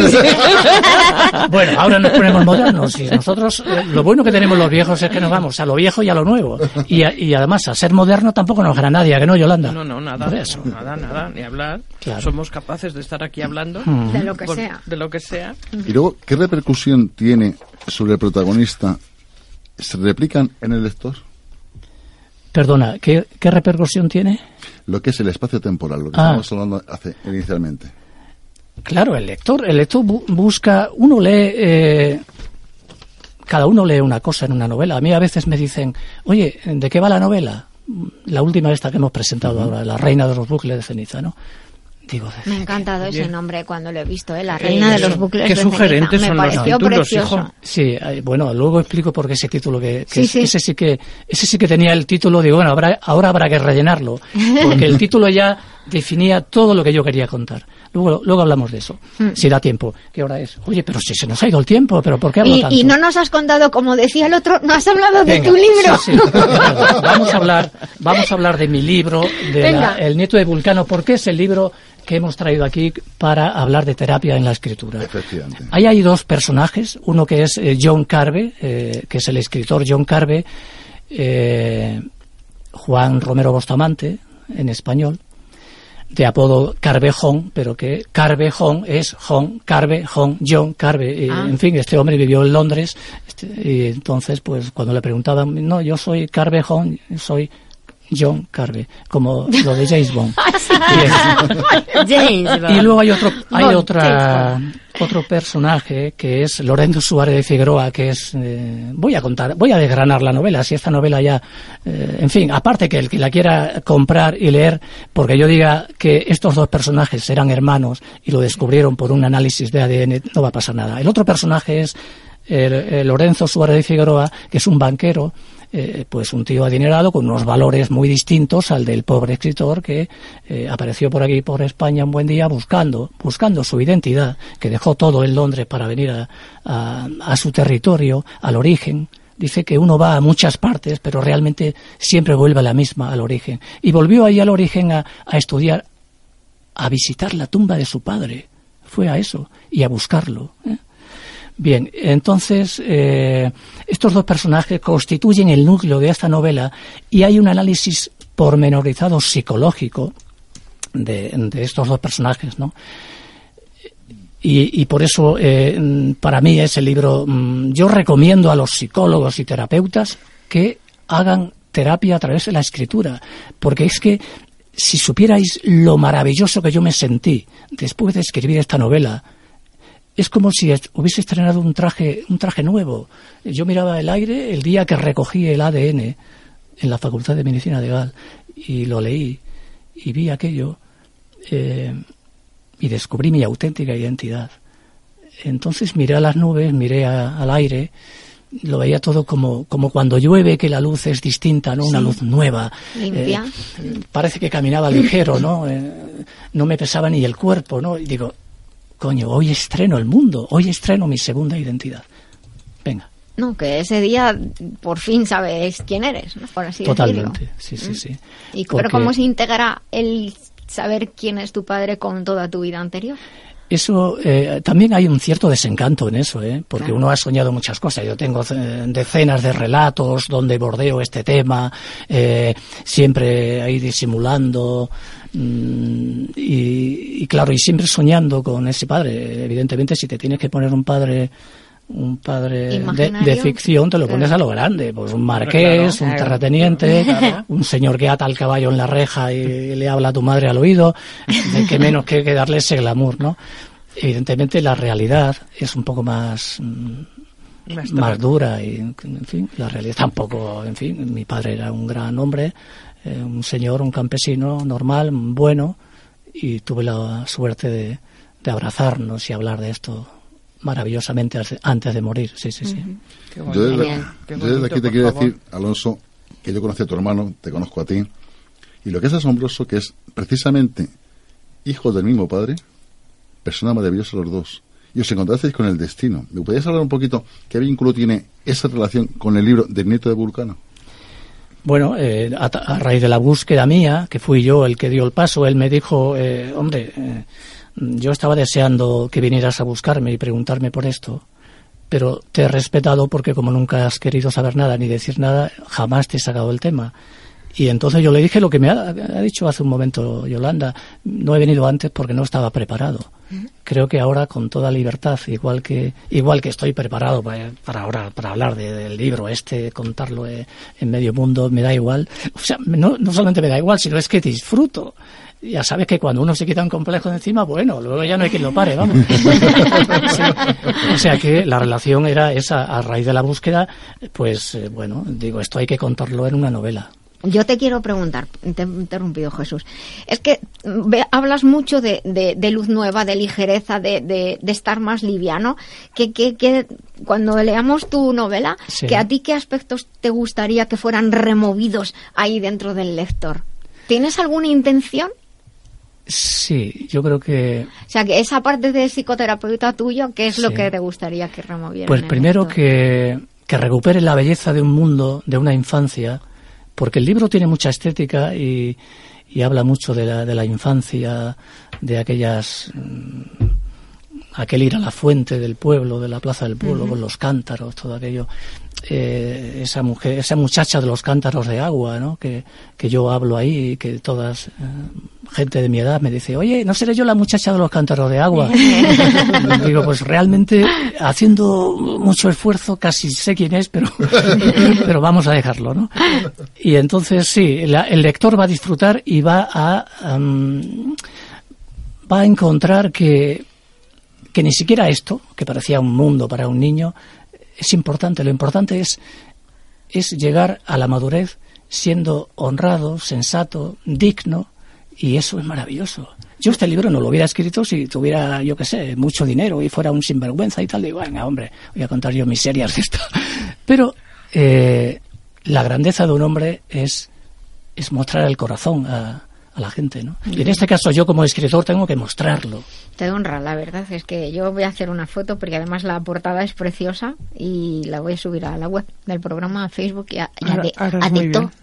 bueno, ahora nos ponemos modernos y nosotros, eh, lo bueno que tenemos los viejos es que nos vamos a lo viejo y a lo nuevo. Y, y además, a ser moderno tampoco nos gana nadie, que no, Yolanda? No, no, nada, eso. nada, nada, ni hablar. Somos capaces de estar aquí hablando mm. de lo que sea. De lo que sea. Y luego, ¿qué repercusión tiene sobre el protagonista? ¿Se replican en el lector? Perdona, ¿qué, repercusión tiene? Lo que es el espacio temporal, lo que ah. estamos hablando hace, inicialmente. Claro, el lector, el lector busca, uno lee, eh, cada uno lee una cosa en una novela. A mí a veces me dicen, oye, ¿de qué va la novela? La última esta que hemos presentado ahora, La Reina de los Bucles de Ceniza, ¿no? Me ha encantado ese nombre cuando lo he visto, ¿eh? La reina de los bucles Qué sugerentes son los títulos, hijo. Sí, bueno, luego explico por qué ese título que, ese sí que ese sí que tenía el título, digo, bueno, ahora habrá que rellenarlo, porque el título ya definía todo lo que yo quería contar. Luego, luego hablamos de eso, mm. si da tiempo. ¿Qué hora es? Oye, pero si se nos ha ido el tiempo, ¿pero por qué hablo y, tanto? Y no nos has contado, como decía el otro, no has hablado de tu libro. Sí, vamos, a hablar, vamos a hablar de mi libro, de El nieto de Vulcano, porque es el libro que hemos traído aquí para hablar de terapia en la escritura. Ahí hay dos personajes, uno que es eh, John Carve, eh, que es el escritor John Carve, eh, Juan Romero Bustamante, en español, de apodo Carvejón, pero que Carvejón es John, Carve, John, John Carve. Ah. En fin, este hombre vivió en Londres este, y entonces, pues cuando le preguntaban, no, yo soy Carvejón, soy John Carvey, como lo de James Bond. Y luego hay otro, hay otra, otro personaje que es Lorenzo Suárez de Figueroa, que es, eh, voy a contar, voy a desgranar la novela, si esta novela ya, eh, en fin, aparte que el que la quiera comprar y leer, porque yo diga que estos dos personajes eran hermanos y lo descubrieron por un análisis de ADN, no va a pasar nada. El otro personaje es Lorenzo Suárez de Figueroa, que es un banquero, eh, pues un tío adinerado con unos valores muy distintos al del pobre escritor que eh, apareció por aquí por España un buen día buscando buscando su identidad que dejó todo en Londres para venir a, a, su territorio al origen. Dice que uno va a muchas partes pero realmente siempre vuelve a la misma al origen. Y volvió ahí al origen a, a estudiar a visitar la tumba de su padre. Fue a eso y a buscarlo ¿eh? Bien, entonces eh, estos dos personajes constituyen el núcleo de esta novela y hay un análisis pormenorizado psicológico de, estos dos personajes, ¿no? Y, por eso, eh, para mí, ese libro, mm, yo recomiendo a los psicólogos y terapeutas que hagan terapia a través de la escritura, porque es que si supierais lo maravilloso que yo me sentí después de escribir esta novela, es como si hubiese estrenado un traje, un traje nuevo. Yo miraba el aire el día que recogí el ADN en la Facultad de Medicina de Gal y lo leí y vi aquello eh, y descubrí mi auténtica identidad. Entonces miré a las nubes, miré al aire, lo veía todo como, como cuando llueve, que la luz es distinta, ¿no? Una luz nueva. Limpia. Eh, parece que caminaba ligero, ¿no? Eh, no me pesaba ni el cuerpo, ¿no? Y digo, coño, hoy estreno el mundo, hoy estreno mi segunda identidad. Venga. No, que ese día por fin sabes quién eres, ¿no? por así Totalmente, sí, sí, ¿Mm? sí. ¿Y pero cómo se integra el saber quién es tu padre con toda tu vida anterior? Eso eh, también hay un cierto desencanto en eso, ¿eh? porque uno ha soñado muchas cosas. Yo tengo eh, decenas de relatos donde bordeo este tema, eh, siempre ahí disimulando, Mm, y, claro, y siempre soñando con ese padre. Evidentemente, si te tienes que poner un padre un padre de, ficción te lo pones a lo grande, pues un marqués, un terrateniente, un señor que ata al caballo en la reja y, le habla a tu madre al oído, de que menos que, que darle ese glamour, ¿no? Evidentemente la realidad es un poco más mm, más dura y en fin la realidad tampoco en fin mi padre era un gran hombre eh, un señor, un campesino normal, bueno, y tuve la suerte de, abrazarnos y hablar de esto maravillosamente antes de morir. Sí, sí, sí. yo, desde, aquí te quiero decir, Alonso, que yo conocí a tu hermano, te conozco a ti, y lo que es asombroso que es precisamente hijos del mismo padre, persona maravillosa los dos. Y os encontrasteis con el destino. ¿Me podías hablar un poquito qué vínculo tiene esa relación con el libro del nieto de Vulcano? bueno, eh, a, raíz de la búsqueda mía, que fui yo el que dio el paso, él me dijo, eh, hombre, eh, yo estaba deseando que vinieras a buscarme y preguntarme por esto, pero te he respetado porque como nunca has querido saber nada ni decir nada, jamás te he sacado el tema. Y entonces yo le dije lo que me ha, dicho hace un momento Yolanda, no he venido antes porque no estaba preparado. Creo que ahora con toda libertad, igual que igual que estoy preparado para, ahora para hablar del libro este, contarlo en medio mundo, me da igual. O sea, no, no solamente me da igual, sino es que disfruto ya sabes que cuando uno se quita un complejo de encima, bueno, luego ya no hay quien lo pare, vamos. O sea que la relación era esa, a raíz de la búsqueda, pues eh, bueno, digo, esto hay que contarlo en una novela. Yo te quiero preguntar, te he interrumpido Jesús, es que hablas mucho de, luz nueva, de ligereza, de, estar más liviano, que, que, cuando leamos tu novela, que a ti qué aspectos te gustaría que fueran removidos ahí dentro del lector. ¿Tienes alguna intención? Sí, yo creo que... O sea, que esa parte de psicoterapeuta tuyo, ¿qué es lo que te gustaría que removiera? Pues primero que, que recupere la belleza de un mundo, de una infancia, porque el libro tiene mucha estética y, y habla mucho de la, de la infancia, de aquellas mm, aquel ir a la fuente del pueblo, de la plaza del pueblo, con los cántaros, todo aquello. Eh, esa mujer, esa muchacha de los cántaros de agua, ¿no? Que, que yo hablo ahí que todas, eh, gente de mi edad me dice, oye, ¿no seré yo la muchacha de los cántaros de agua? digo, pues realmente haciendo mucho esfuerzo casi sé quién es, pero, pero vamos a dejarlo, ¿no? Y entonces sí, el lector va a disfrutar y va a, va a encontrar que, que ni siquiera esto, que parecía un mundo para un niño, es importante. Lo importante es, es llegar a la madurez siendo honrado, sensato, digno, y eso es maravilloso. Yo este libro no lo hubiera escrito si tuviera, yo qué sé, mucho dinero y fuera un sinvergüenza y tal. Digo, venga, hombre, voy a contar yo miserias de esto. Pero eh, la grandeza de un hombre es, es mostrar el corazón a, a la gente, ¿no? Y en este caso yo como escritor tengo que mostrarlo. Te honra, la verdad es que yo voy a hacer una foto porque además la portada es preciosa y la voy a subir a la web del programa a Facebook y a,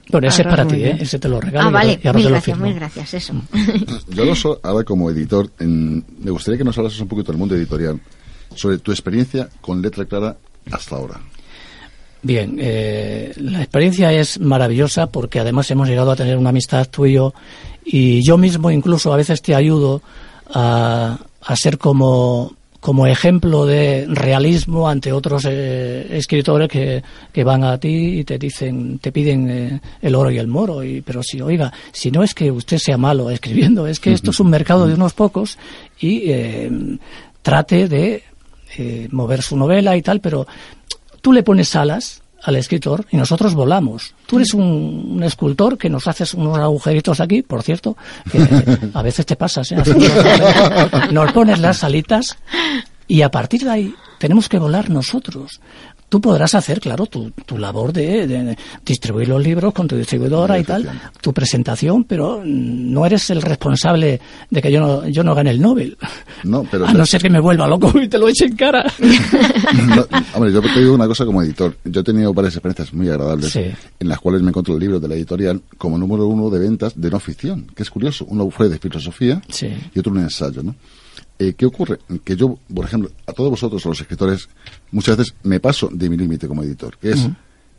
Bueno, ese es para ti, ¿eh? ese te lo regalo. Ah, vale, mil gracias, mil gracias, eso. Mm. yo lo soy, ahora como editor, me gustaría que nos hablases un poquito del mundo editorial sobre tu experiencia con Letra Clara hasta ahora. Bien, eh, la experiencia es maravillosa porque además hemos llegado a tener una amistad tú y yo y yo mismo incluso a veces te ayudo a, a ser como, como ejemplo de realismo ante otros eh, escritores que, que, van a ti y te dicen, te piden eh, el oro y el moro. Y, pero si, oiga, si no es que usted sea malo escribiendo, es que esto es un mercado de unos pocos y trate de mover su novela y tal, pero Tú le pones alas al escritor y nosotros volamos. Tú eres un, escultor que nos haces unos agujeritos aquí, por cierto, que a veces te pasas, ¿eh? nos pones las alitas y a partir de ahí tenemos que volar nosotros tú podrás hacer, claro, tu, tu labor de, distribuir los libros con tu distribuidora y tal, tu presentación, pero no eres el responsable de que yo no, yo no gane el Nobel. No, pero a no ser que me vuelva loco y te lo eche en cara. hombre, yo te digo una cosa como editor. Yo he tenido varias experiencias muy agradables en las cuales me encuentro el libro de la editorial como número uno de ventas de no ficción, que es curioso. Uno fue de filosofía y otro un ensayo, ¿no? Eh, ¿Qué ocurre? Que yo, por ejemplo, a todos vosotros, a los escritores, muchas veces me paso de mi límite como editor, que es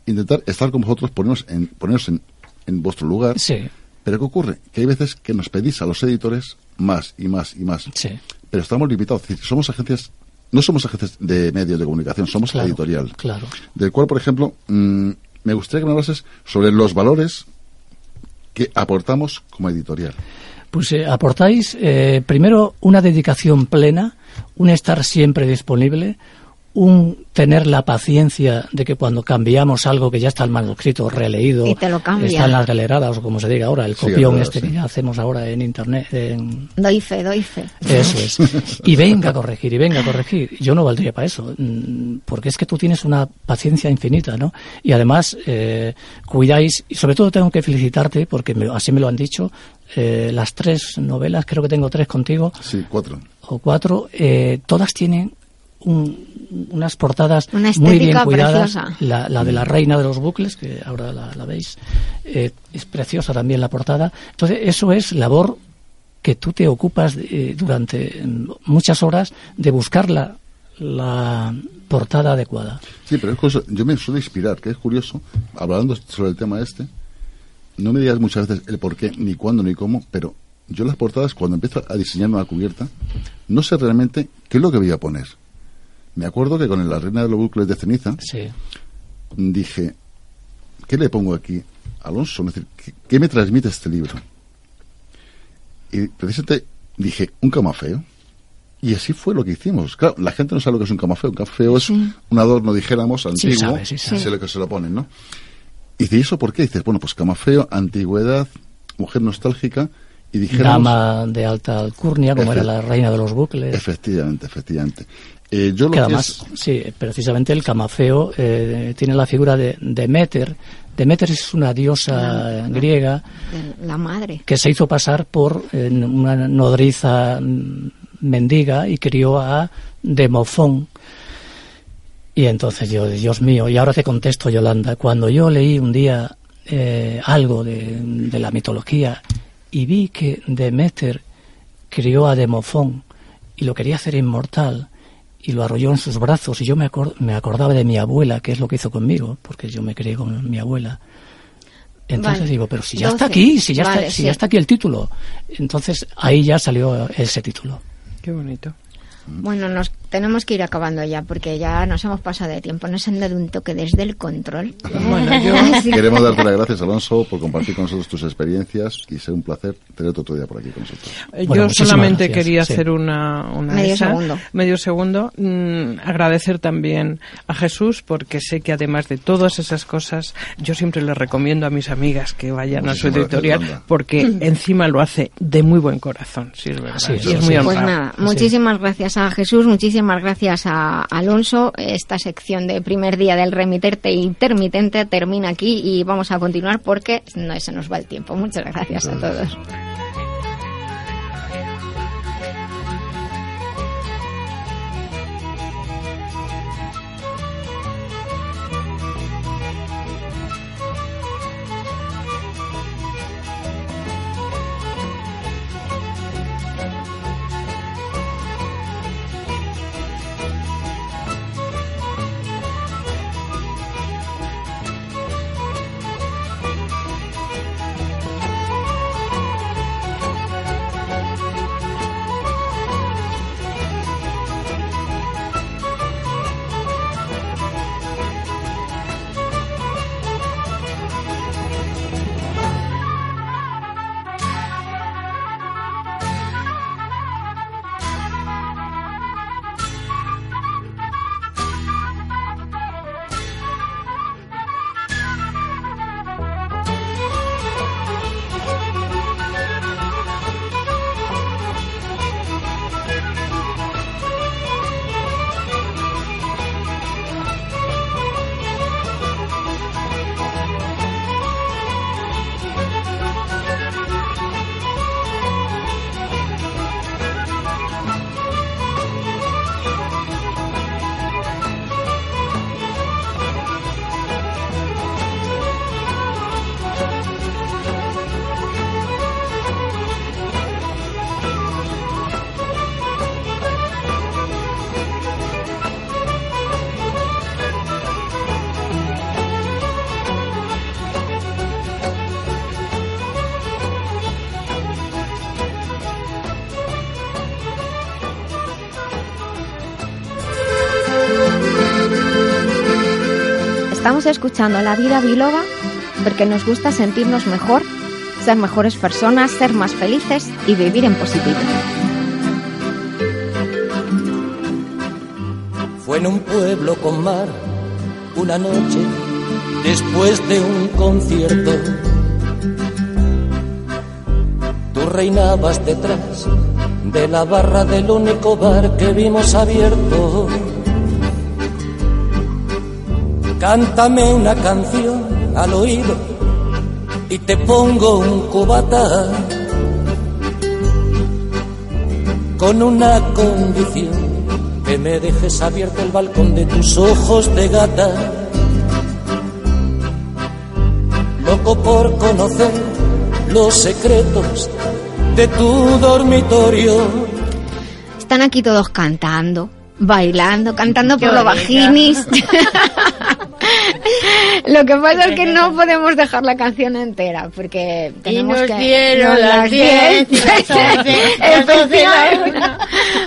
intentar estar con vosotros, ponernos en, ponernos en, vuestro lugar. Sí. Pero ¿qué ocurre? Que hay veces que nos pedís a los editores más y más y más. Sí. Pero estamos limitados. Es decir, somos agencias, no somos agencias de medios de comunicación, somos editorial. Claro. Del cual, por ejemplo, mm, me gustaría que me hablases sobre los valores que aportamos como editorial. Pues eh, aportáis eh, primero una dedicación plena, un estar siempre disponible, un tener la paciencia de que cuando cambiamos algo que ya está el manuscrito releído, y te lo está en las galeradas o como se diga ahora, el copión este que ya hacemos ahora en internet. En... Doy fe, doy fe. Eso es. Y venga a corregir, y venga a corregir. Yo no valdría para eso, mm, porque es que tú tienes una paciencia infinita, ¿no? Y además eh, cuidáis, y sobre todo tengo que felicitarte, porque así me lo han dicho, eh, las tres novelas, creo que tengo tres contigo. Sí, cuatro. O cuatro, eh, todas tienen unas portadas muy bien cuidadas. La, la, de la reina de los bucles, que ahora la, veis, eh, es preciosa también la portada. Entonces, eso es labor que tú te ocupas eh, durante muchas horas de buscar la, la portada adecuada. Sí, pero es cosa, yo me suelo inspirar, que es curioso, hablando sobre el tema este, no me digas muchas veces el por qué, ni cuándo, ni cómo, pero yo las portadas, cuando empiezo a diseñar una cubierta, no sé realmente qué es lo que voy a poner. Me acuerdo que con La Reina de los Bucles de Ceniza, dije, ¿qué le pongo aquí, Alonso? Es decir, ¿qué, me transmite este libro? Y precisamente dije, un camafeo. Y así fue lo que hicimos. Claro, la gente no sabe lo que es un camafeo. Un camafeo es un adorno, dijéramos, antiguo. Sí, Se lo que se lo ponen, ¿no? Y dice, ¿y eso por qué? dices, bueno, pues camafeo, antigüedad, mujer nostálgica, y dijéramos... Dama de alta alcurnia, como era la reina de los bucles. Efectivamente, efectivamente. Eh, yo lo que, además, sí, precisamente el camafeo eh, tiene la figura de Demeter. Demeter es una diosa griega. La madre. Que se hizo pasar por una nodriza mendiga y crió a Demofón. Y entonces yo, Dios mío, y ahora te contesto, Yolanda, cuando yo leí un día eh, algo de, de, la mitología y vi que Demeter crió a Demofón y lo quería hacer inmortal y lo arrolló en sus brazos y yo me, me acordaba de mi abuela, que es lo que hizo conmigo, porque yo me crié con mi abuela. Entonces digo, pero si ya está aquí, si ya, está, si ya está aquí el título. Entonces ahí ya salió ese título. Qué bonito. Bueno, nos tenemos que ir acabando ya porque ya nos hemos pasado de tiempo. Nos han dado un toque desde el control. Bueno, Queremos darte las gracias, Alonso, por compartir con nosotros tus experiencias y sea un placer tenerte otro día por aquí con nosotros. Eh, yo solamente quería hacer una, medio segundo. Medio segundo. Mm, agradecer también a Jesús porque sé que además de todas esas cosas, yo siempre le recomiendo a mis amigas que vayan a su editorial porque encima lo hace de muy buen corazón, si es verdad. y es muy pues nada, muchísimas gracias a Jesús, muchísimas muchísimas gracias a Alonso. Esta sección de primer día del remiterte intermitente termina aquí y vamos a continuar porque no se nos va el tiempo. Muchas gracias a todos. Escuchando La Vida Biloba porque nos gusta sentirnos mejor, ser mejores personas, ser más felices y vivir en positivo. Fue en un pueblo con mar una noche después de un concierto. Tú reinabas detrás de la barra del único bar que vimos abierto Cántame una canción al oído y te pongo un cubata con una condición que me dejes abierto el balcón de tus ojos de gata. Loco por conocer los secretos de tu dormitorio. Están aquí todos cantando, bailando, cantando por los vaginis. Lo que pasa es que no podemos dejar la canción entera porque tenemos y nos que dieron las 10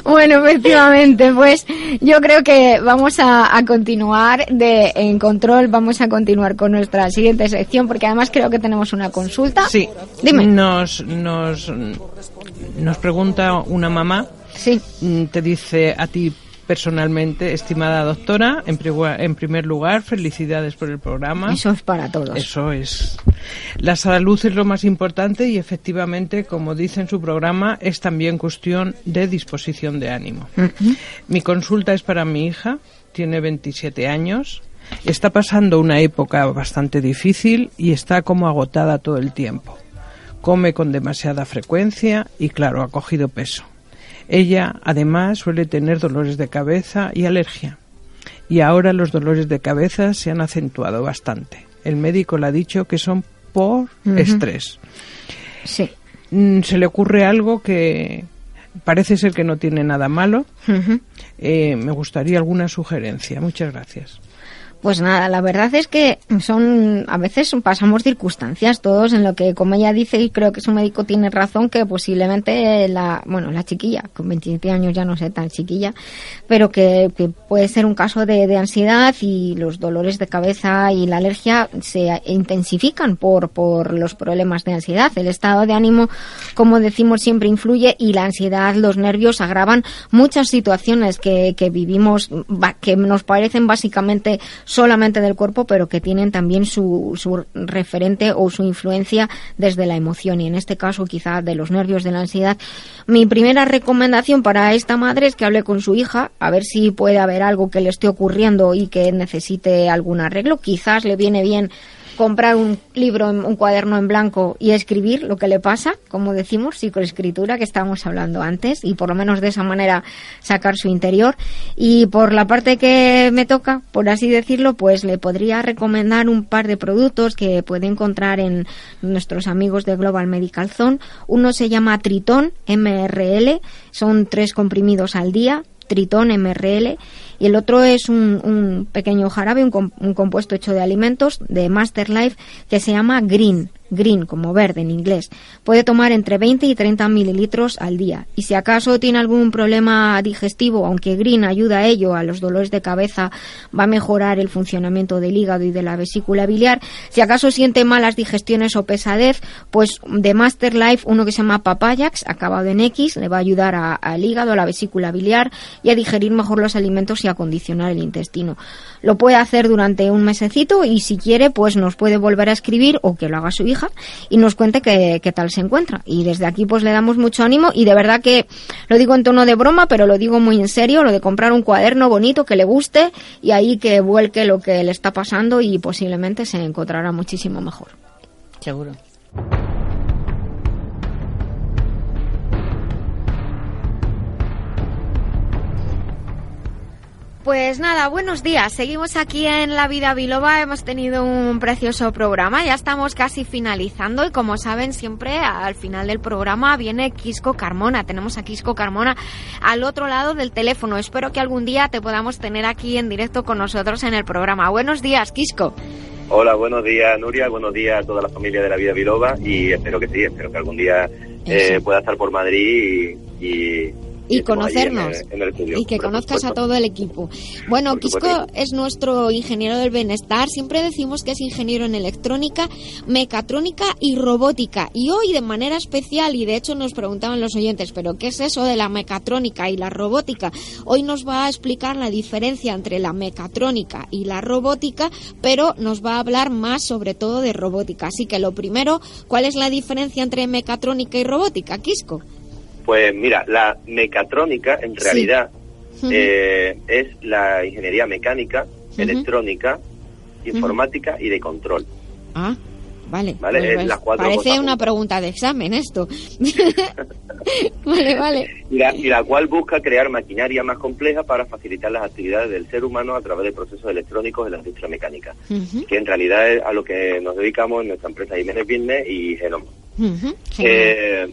Bueno, efectivamente, pues yo creo que vamos a, a, continuar de en control, vamos a continuar con nuestra siguiente sección porque además creo que tenemos una consulta. Sí. Dime. Nos nos nos pregunta una mamá. Sí. Te dice a ti personalmente, estimada doctora, en, en, primer lugar, felicidades por el programa. Eso es para todos. Eso es. La salud es lo más importante y efectivamente, como dice en su programa, es también cuestión de disposición de ánimo. Uh -huh. Mi consulta es para mi hija, tiene 27 años, está pasando una época bastante difícil y está como agotada todo el tiempo. Come con demasiada frecuencia y, claro, ha cogido peso. Ella, además, suele tener dolores de cabeza y alergia. Y ahora los dolores de cabeza se han acentuado bastante. El médico le ha dicho que son por uh -huh. estrés. Sí. Se le ocurre algo que parece ser que no tiene nada malo. Uh -huh. eh, me gustaría alguna sugerencia. Muchas gracias. Pues nada, la verdad es que son a veces pasamos circunstancias todos en lo que como ella dice y creo que su médico tiene razón que posiblemente la bueno la chiquilla con 27 años ya no sé tan chiquilla pero que, que puede ser un caso de, de, ansiedad y los dolores de cabeza y la alergia se intensifican por por los problemas de ansiedad. El estado de ánimo como decimos siempre influye y la ansiedad los nervios agravan muchas situaciones que, que vivimos que nos parecen básicamente solamente del cuerpo, pero que tienen también su, su, referente o su influencia desde la emoción y en este caso quizá de los nervios de la ansiedad. Mi primera recomendación para esta madre es que hable con su hija a ver si puede haber algo que le esté ocurriendo y que necesite algún arreglo. Quizás le viene bien comprar un libro, un cuaderno en blanco y escribir lo que le pasa, como decimos, psicoescritura que estábamos hablando antes, y por lo menos de esa manera sacar su interior. Y por la parte que me toca, por así decirlo, pues le podría recomendar un par de productos que puede encontrar en nuestros amigos de Global Medical Zone. Uno se llama Triton MRL, son tres comprimidos al día, Tritón MRL y el otro es un, un pequeño jarabe, un, un, compuesto hecho de alimentos de Master Life que se llama Green, green como verde en inglés. Puede tomar entre 20 y 30 mililitros al día. Y si acaso tiene algún problema digestivo, aunque green ayuda a ello, a los dolores de cabeza, va a mejorar el funcionamiento del hígado y de la vesícula biliar. Si acaso siente malas digestiones o pesadez, pues de Master Life, uno que se llama Papayax, acabado en X, le va a ayudar al hígado, a la vesícula biliar y a digerir mejor los alimentos y a acondicionar el intestino. Lo puede hacer durante un mesecito y si quiere, pues nos puede volver a escribir o que lo haga su hija y nos cuente qué, tal se encuentra. Y desde aquí pues le damos mucho ánimo y de verdad que lo digo en tono de broma, pero lo digo muy en serio, lo de comprar un cuaderno bonito que le guste y ahí que vuelque lo que le está pasando y posiblemente se encontrará muchísimo mejor. Seguro. Pues nada, buenos días. Seguimos aquí en La Vida Biloba. Hemos tenido un precioso programa. Ya estamos casi finalizando y como saben siempre al final del programa viene Quisco Carmona. Tenemos a Quisco Carmona al otro lado del teléfono. Espero que algún día te podamos tener aquí en directo con nosotros en el programa. Buenos días, Quisco. Hola, buenos días Nuria, buenos días a toda la familia de La Vida Biloba y espero que sí, espero que algún día eh, pueda estar por Madrid y, y y conocernos en el, en el estudio, y que conozcas a todo el equipo. Bueno, Quisco es nuestro ingeniero del bienestar. Siempre decimos que es ingeniero en electrónica, mecatrónica y robótica. Y hoy de manera especial, y de hecho nos preguntaban los oyentes, pero ¿qué es eso de la mecatrónica y la robótica? Hoy nos va a explicar la diferencia entre la mecatrónica y la robótica, pero nos va a hablar más sobre todo de robótica. Así que lo primero, ¿cuál es la diferencia entre mecatrónica y robótica, Quisco? Pues mira, la mecatrónica en realidad uh -huh. eh, es la ingeniería mecánica, uh -huh. electrónica, informática uh -huh. y de control. Ah, vale. ¿vale? Pues, pues, parece una pregunta de examen esto. vale, vale. Y la, cual busca crear maquinaria más compleja para facilitar las actividades del ser humano a través de procesos electrónicos en la industria mecánica, que en realidad es a lo que nos dedicamos en nuestra empresa Jiménez Business y Genoma. Eh,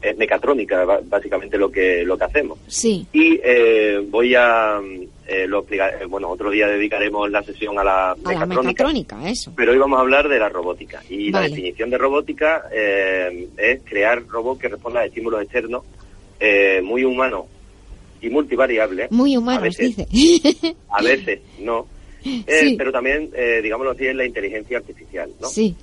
es mecatrónica, básicamente lo que lo que hacemos. Sí. Y eh, voy a eh, lo explicar, eh, bueno, otro día dedicaremos la sesión a la, mecatrónica, eso. Pero hoy vamos a hablar de la robótica. Y la definición de robótica es crear robots que respondan a estímulos externos muy humanos y multivariables. Muy humanos, dice. a veces, no. Pero también, digámoslo así, es la inteligencia artificial, ¿no? Sí.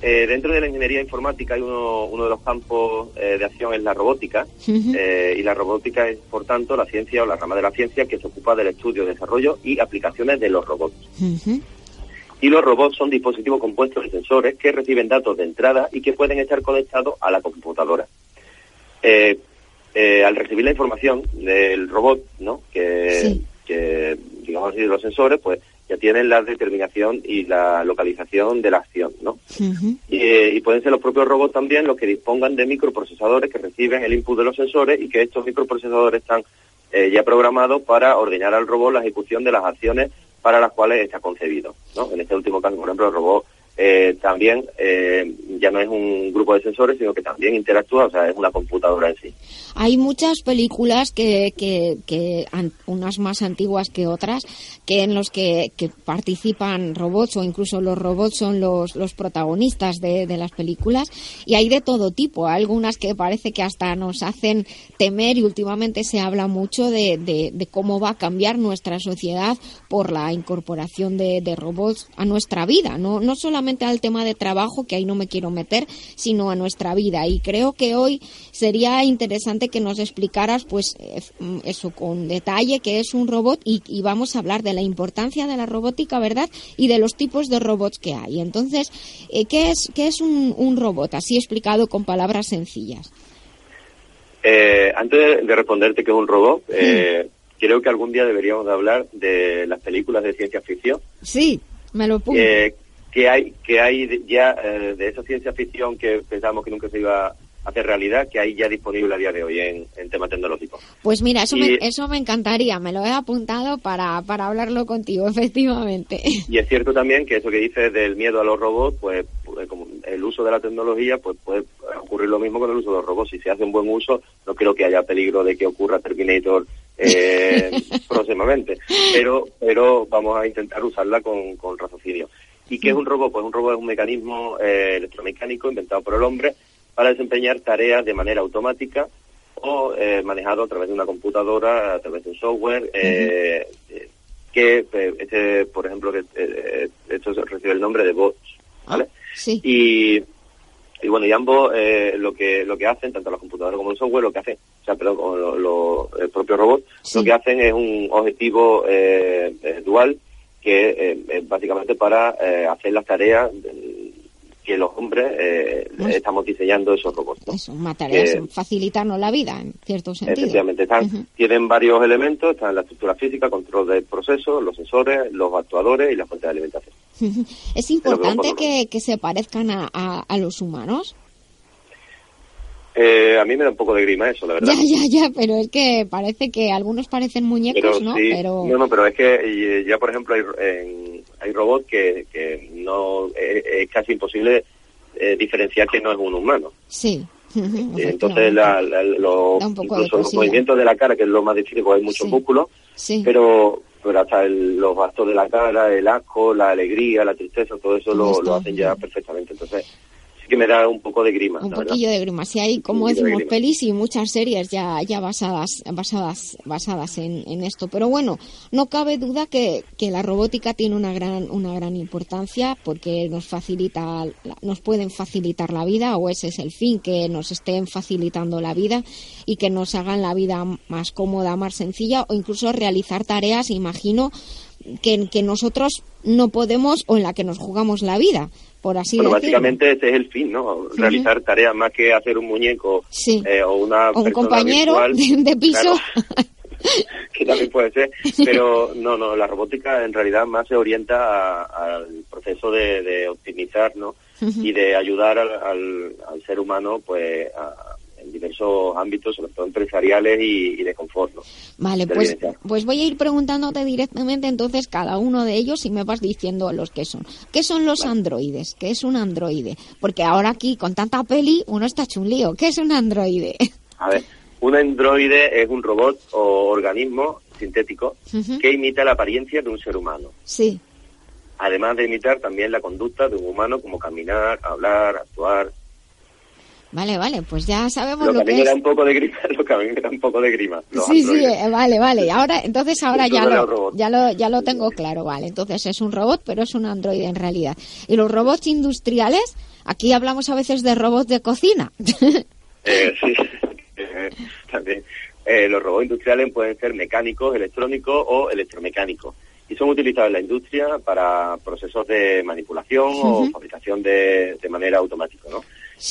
Eh, dentro de la ingeniería informática hay uno, uno de los campos eh, de acción es la robótica eh, y la robótica es por tanto la ciencia o la rama de la ciencia que se ocupa del estudio, desarrollo y aplicaciones de los robots. Y los robots son dispositivos compuestos de sensores que reciben datos de entrada y que pueden estar conectados a la computadora. al recibir la información del robot, ¿no? Que, que digamos así, de los sensores, pues tienen la determinación y la localización de la acción, ¿no? y, pueden ser los propios robots también los que dispongan de microprocesadores que reciben el input de los sensores y que estos microprocesadores están eh, ya programados para ordenar al robot la ejecución de las acciones para las cuales está concebido, ¿no? En este último caso, por ejemplo, el robot eh, también eh, ya no es un grupo de sensores, sino que también interactúa, o sea, es una computadora en sí. Hay muchas películas que, que, que unas más antiguas que otras, que en los que, participan robots o incluso los robots son los, los protagonistas de, de, las películas y hay de todo tipo. Hay algunas que parece que hasta nos hacen temer y últimamente se habla mucho de, de, de cómo va a cambiar nuestra sociedad por la incorporación de, robots a nuestra vida, no, no solamente al tema de trabajo, que ahí no me quiero meter, sino a nuestra vida. Y creo que hoy sería interesante que nos explicaras, pues, eh, eso con detalle, que es un robot y, vamos a hablar de la importancia de la robótica, ¿verdad? Y de los tipos de robots que hay. Entonces, eh, ¿qué es, qué es un, robot? Así explicado con palabras sencillas. Eh, antes de responderte que es un robot, creo que algún día deberíamos de hablar de las películas de ciencia ficción. Sí, me lo pongo que hay que hay ya eh, de esa ciencia ficción que pensábamos que nunca se iba a hacer realidad, que hay ya disponible a día de hoy en, en temas tecnológicos. Pues mira, eso, me, eso me encantaría, me lo he apuntado para, para hablarlo contigo, efectivamente. Y es cierto también que eso que dices del miedo a los robots, pues, pues como el uso de la tecnología, pues puede ocurrir lo mismo con el uso de los robots. Si se hace un buen uso, no creo que haya peligro de que ocurra Terminator eh, próximamente, pero pero vamos a intentar usarla con, con raciocinio. ¿Y qué es un robot? Pues un robot es un mecanismo eh, electromecánico inventado por el hombre para desempeñar tareas de manera automática o eh, manejado a través de una computadora, a través de un software, eh, que este, por ejemplo, que esto recibe el nombre de bots, ¿vale? Sí. Y, y bueno, y ambos lo que lo que hacen, tanto la computadora como el software, lo que hacen, o sea, perdón, lo, el propio robot, lo que hacen es un objetivo dual que eh, es básicamente para eh, hacer las tareas que los hombres eh, estamos diseñando esos robots. ¿no? Eso, tareas, facilitarnos la vida, en cierto sentido. Efectivamente, están, tienen varios elementos, están la estructura física, control del proceso, los sensores, los actuadores y la fuente de alimentación. ¿Es importante que, que, se parezcan a, a los humanos? Eh, a mí me da un poco de grima eso, la verdad. Ya, ya, ya, pero es que parece que algunos parecen muñecos, ¿no? Pero... No, no, pero es que eh, ya, por ejemplo, hay, hay robots que, que no eh, es, casi imposible diferenciar que no es un humano. Sí. Entonces, la, los, incluso los movimientos de la cara, que es lo más difícil, porque hay muchos músculos, pero pero hasta los gastos de la cara, el asco, la alegría, la tristeza, todo eso lo, lo hacen ya perfectamente. Entonces, que me da un poco de grima. Un poquillo de grima. Sí, hay, como decimos, pelis y muchas series ya, ya basadas, basadas, basadas en, en esto. Pero bueno, no cabe duda que, que, la robótica tiene una gran, una gran importancia porque nos facilita, nos pueden facilitar la vida o ese es el fin, que nos estén facilitando la vida y que nos hagan la vida más cómoda, más sencilla o incluso realizar tareas, imagino, que, que nosotros no podemos o en la que nos jugamos la vida por así básicamente ese es el fin, ¿no? Realizar tareas más que hacer un muñeco eh, o una un compañero de, piso. que también puede ser, pero no, no, la robótica en realidad más se orienta al proceso de, optimizar, ¿no? y de ayudar al, al, ser humano pues en diversos ámbitos, sobre todo empresariales y, de confort. Vale, pues, pues voy a ir preguntándote directamente entonces cada uno de ellos y me vas diciendo los que son. ¿Qué son los androides? ¿Qué es un androide? Porque ahora aquí con tanta peli uno está chunlío. ¿Qué es un androide? A ver, un androide es un robot o organismo sintético que imita la apariencia de un ser humano. Sí. Además de imitar también la conducta de un humano como caminar, hablar, actuar. Vale, vale, pues ya sabemos lo, lo que, a mí me da un poco de grima, lo que a mí me da un poco de grima. Sí, sí, eh, vale, vale. Ahora, entonces ahora ya lo, ya lo, ya lo tengo claro, vale. Entonces es un robot, pero es un androide en realidad. Y los robots industriales, aquí hablamos a veces de robots de cocina. Eh, sí, eh, también. Eh, los robots industriales pueden ser mecánicos, electrónicos o electromecánicos y son utilizados en la industria para procesos de manipulación o fabricación de, de manera automática. ¿no?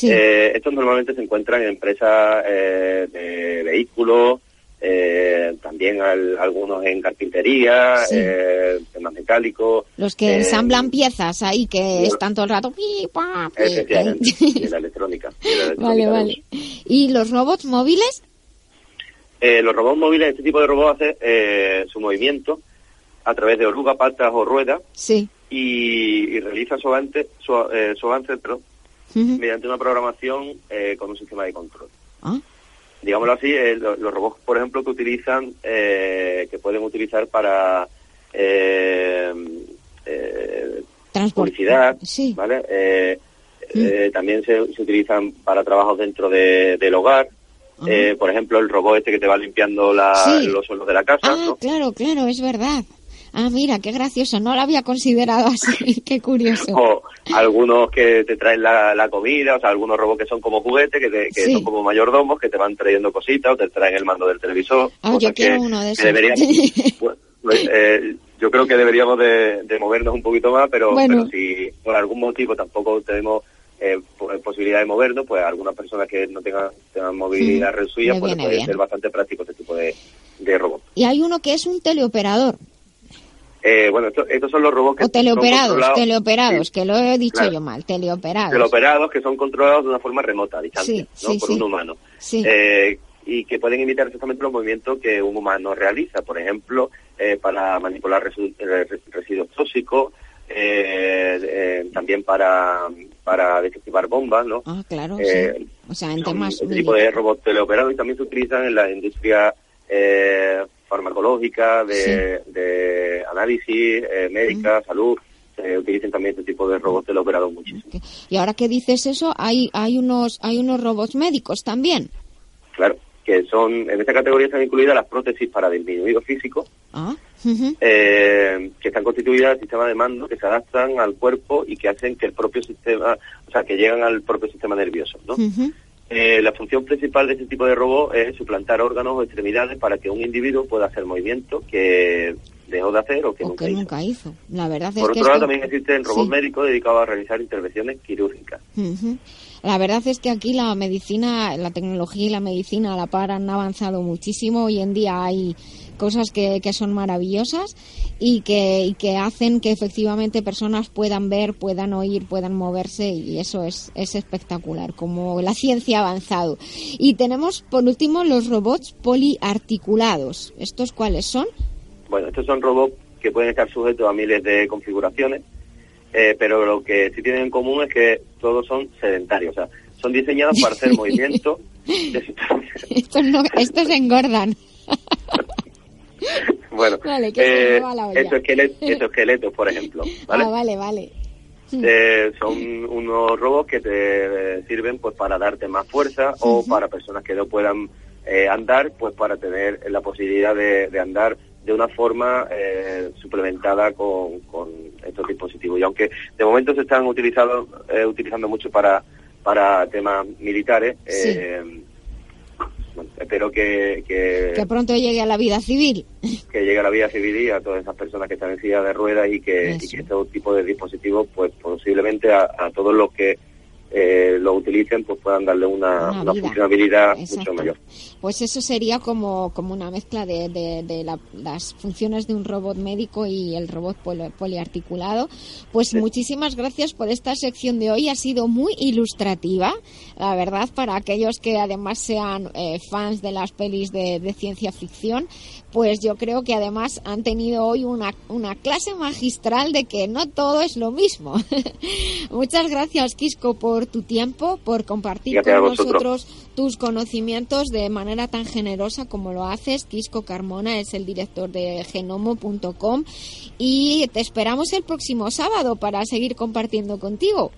Eh, estos normalmente se encuentran en empresas eh, de vehículos, eh, también algunos en carpintería, temas metálicos. Los que ensamblan piezas ahí que están todo el rato. Pi, la electrónica. vale, vale. ¿Y los robots móviles? Eh, los robots móviles, este tipo de robots hace eh, su movimiento a través de orugas, patas o ruedas sí. y, realiza su avance, su, eh, su avance mediante una programación eh, con un sistema de control. ¿Ah? Digámoslo así, los, robots, por ejemplo, que utilizan, que pueden utilizar para publicidad, sí. ¿vale? también se, se, utilizan para trabajos dentro de, del hogar, eh, por ejemplo, el robot este que te va limpiando los suelos de la casa. Ah, claro, claro, es verdad. Ah, mira, qué gracioso, no lo había considerado así, qué curioso. O algunos que te traen la, comida, o sea, algunos robots que son como juguetes, que, son como mayordomos, que te van trayendo cositas o te traen el mando del televisor. Ah, yo quiero uno de esos. Pues, pues, eh, yo creo que deberíamos de, movernos un poquito más, pero, pero si por algún motivo tampoco tenemos eh, posibilidad de movernos, pues algunas personas que no tengan, movilidad reducida, pues puede ser bastante práctico este tipo de, robot. Y hay uno que es un teleoperador. Eh, bueno, estos son los robots que o teleoperados, teleoperados, que lo he dicho yo mal, teleoperados. Teleoperados que son controlados de una forma remota, a distancia, ¿no? por un humano. Eh, y que pueden imitar exactamente los movimientos que un humano realiza, por ejemplo, eh, para manipular residuos tóxicos, también para para desactivar bombas, ¿no? Ah, claro, eh, sí. O sea, en temas... Este tipo de robots teleoperados y también se utilizan en la industria eh, farmacológica, de, análisis, eh, médica, salud. Se utilizan también este tipo de robots teleoperados muchísimo. Y ahora que dices eso, hay, hay, unos, hay unos robots médicos también. Claro que son, en esta categoría están incluidas las prótesis para disminuido físico, ah, eh, que están constituidas en sistema de mando que se adaptan al cuerpo y que hacen que el propio sistema, o sea, que llegan al propio sistema nervioso, ¿no? Eh, la función principal de este tipo de robot es suplantar órganos o extremidades para que un individuo pueda hacer movimientos que dejó de hacer o que, nunca, hizo. La verdad Por otro lado, también existen robots médicos dedicados a realizar intervenciones quirúrgicas. La verdad es que aquí la medicina, la tecnología y la medicina a la par han avanzado muchísimo. Hoy en día hay cosas que, que son maravillosas y que, y que hacen que efectivamente personas puedan ver, puedan oír, puedan moverse y eso es, es espectacular, como la ciencia ha avanzado. Y tenemos por último los robots poliarticulados. ¿Estos cuáles son? Bueno, estos son robots que pueden estar sujetos a miles de configuraciones eh, pero lo que sí tienen en común es que todos son sedentarios, o sea, son diseñados para hacer movimiento. estos, no, estos engordan. bueno, vale, eh, estos, esqueletos, por ejemplo. ¿vale? Ah, vale, vale. Eh, son unos robots que te sirven pues para darte más fuerza o para personas que no puedan eh, andar, pues para tener la posibilidad de, de andar de una forma eh, suplementada con, con, estos dispositivos. Y aunque de momento se están utilizando, eh, utilizando mucho para, para temas militares, eh, espero que, que, pronto llegue a la vida civil. Que llegue a la vida civil y a todas esas personas que están en silla de ruedas y que, y que este tipo de dispositivos, pues posiblemente a, a todos los que eh, lo utilicen, pues puedan darle una, funcionalidad mucho mayor. Pues eso sería como, como una mezcla de, de, las funciones de un robot médico y el robot poliarticulado. Pues muchísimas gracias por esta sección de hoy. Ha sido muy ilustrativa, la verdad, para aquellos que además sean eh, fans de las pelis de, de ciencia ficción pues yo creo que además han tenido hoy una, una clase magistral de que no todo es lo mismo. Muchas gracias, Quisco, por tu tiempo, por compartir con nosotros tus conocimientos de manera tan generosa como lo haces. Quisco Carmona es el director de genomo.com y te esperamos el próximo sábado para seguir compartiendo contigo.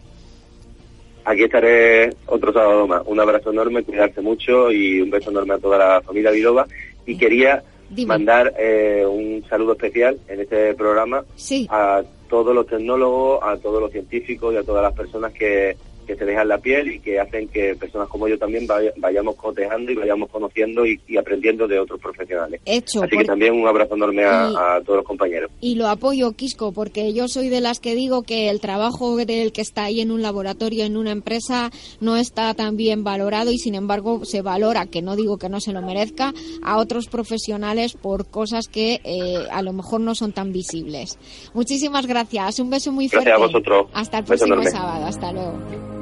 Aquí estaré otro sábado más. Un abrazo enorme, cuidarse mucho y un beso enorme a toda la familia Viloba. Y quería mandar eh, un saludo especial en este programa a todos los tecnólogos, a todos los científicos y a todas las personas que que se dejan la piel y que hacen que personas como yo también vayamos cotejando y vayamos conociendo y, aprendiendo de otros profesionales. Hecho. Así que también un abrazo enorme a, todos los compañeros. Y lo apoyo, Quisco, porque yo soy de las que digo que el trabajo del que está ahí en un laboratorio, en una empresa, no está tan bien valorado y sin embargo se valora, que no digo que no se lo merezca, a otros profesionales por cosas que eh, a lo mejor no son tan visibles. Muchísimas gracias. Un beso muy fuerte. Gracias a vosotros. Hasta el próximo sábado. Hasta luego.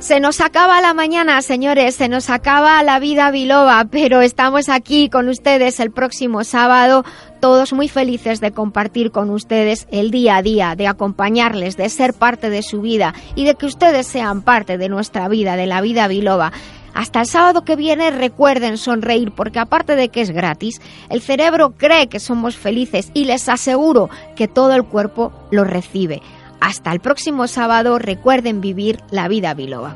Se nos acaba la mañana, señores, se nos acaba la vida biloba, pero estamos aquí con ustedes el próximo sábado, todos muy felices de compartir con ustedes el día a día, de acompañarles, de ser parte de su vida y de que ustedes sean parte de nuestra vida, de la vida biloba. Hasta el sábado que viene recuerden sonreír porque aparte de que es gratis, el cerebro cree que somos felices y les aseguro que todo el cuerpo lo recibe. Hasta el próximo sábado recuerden vivir la vida biloba.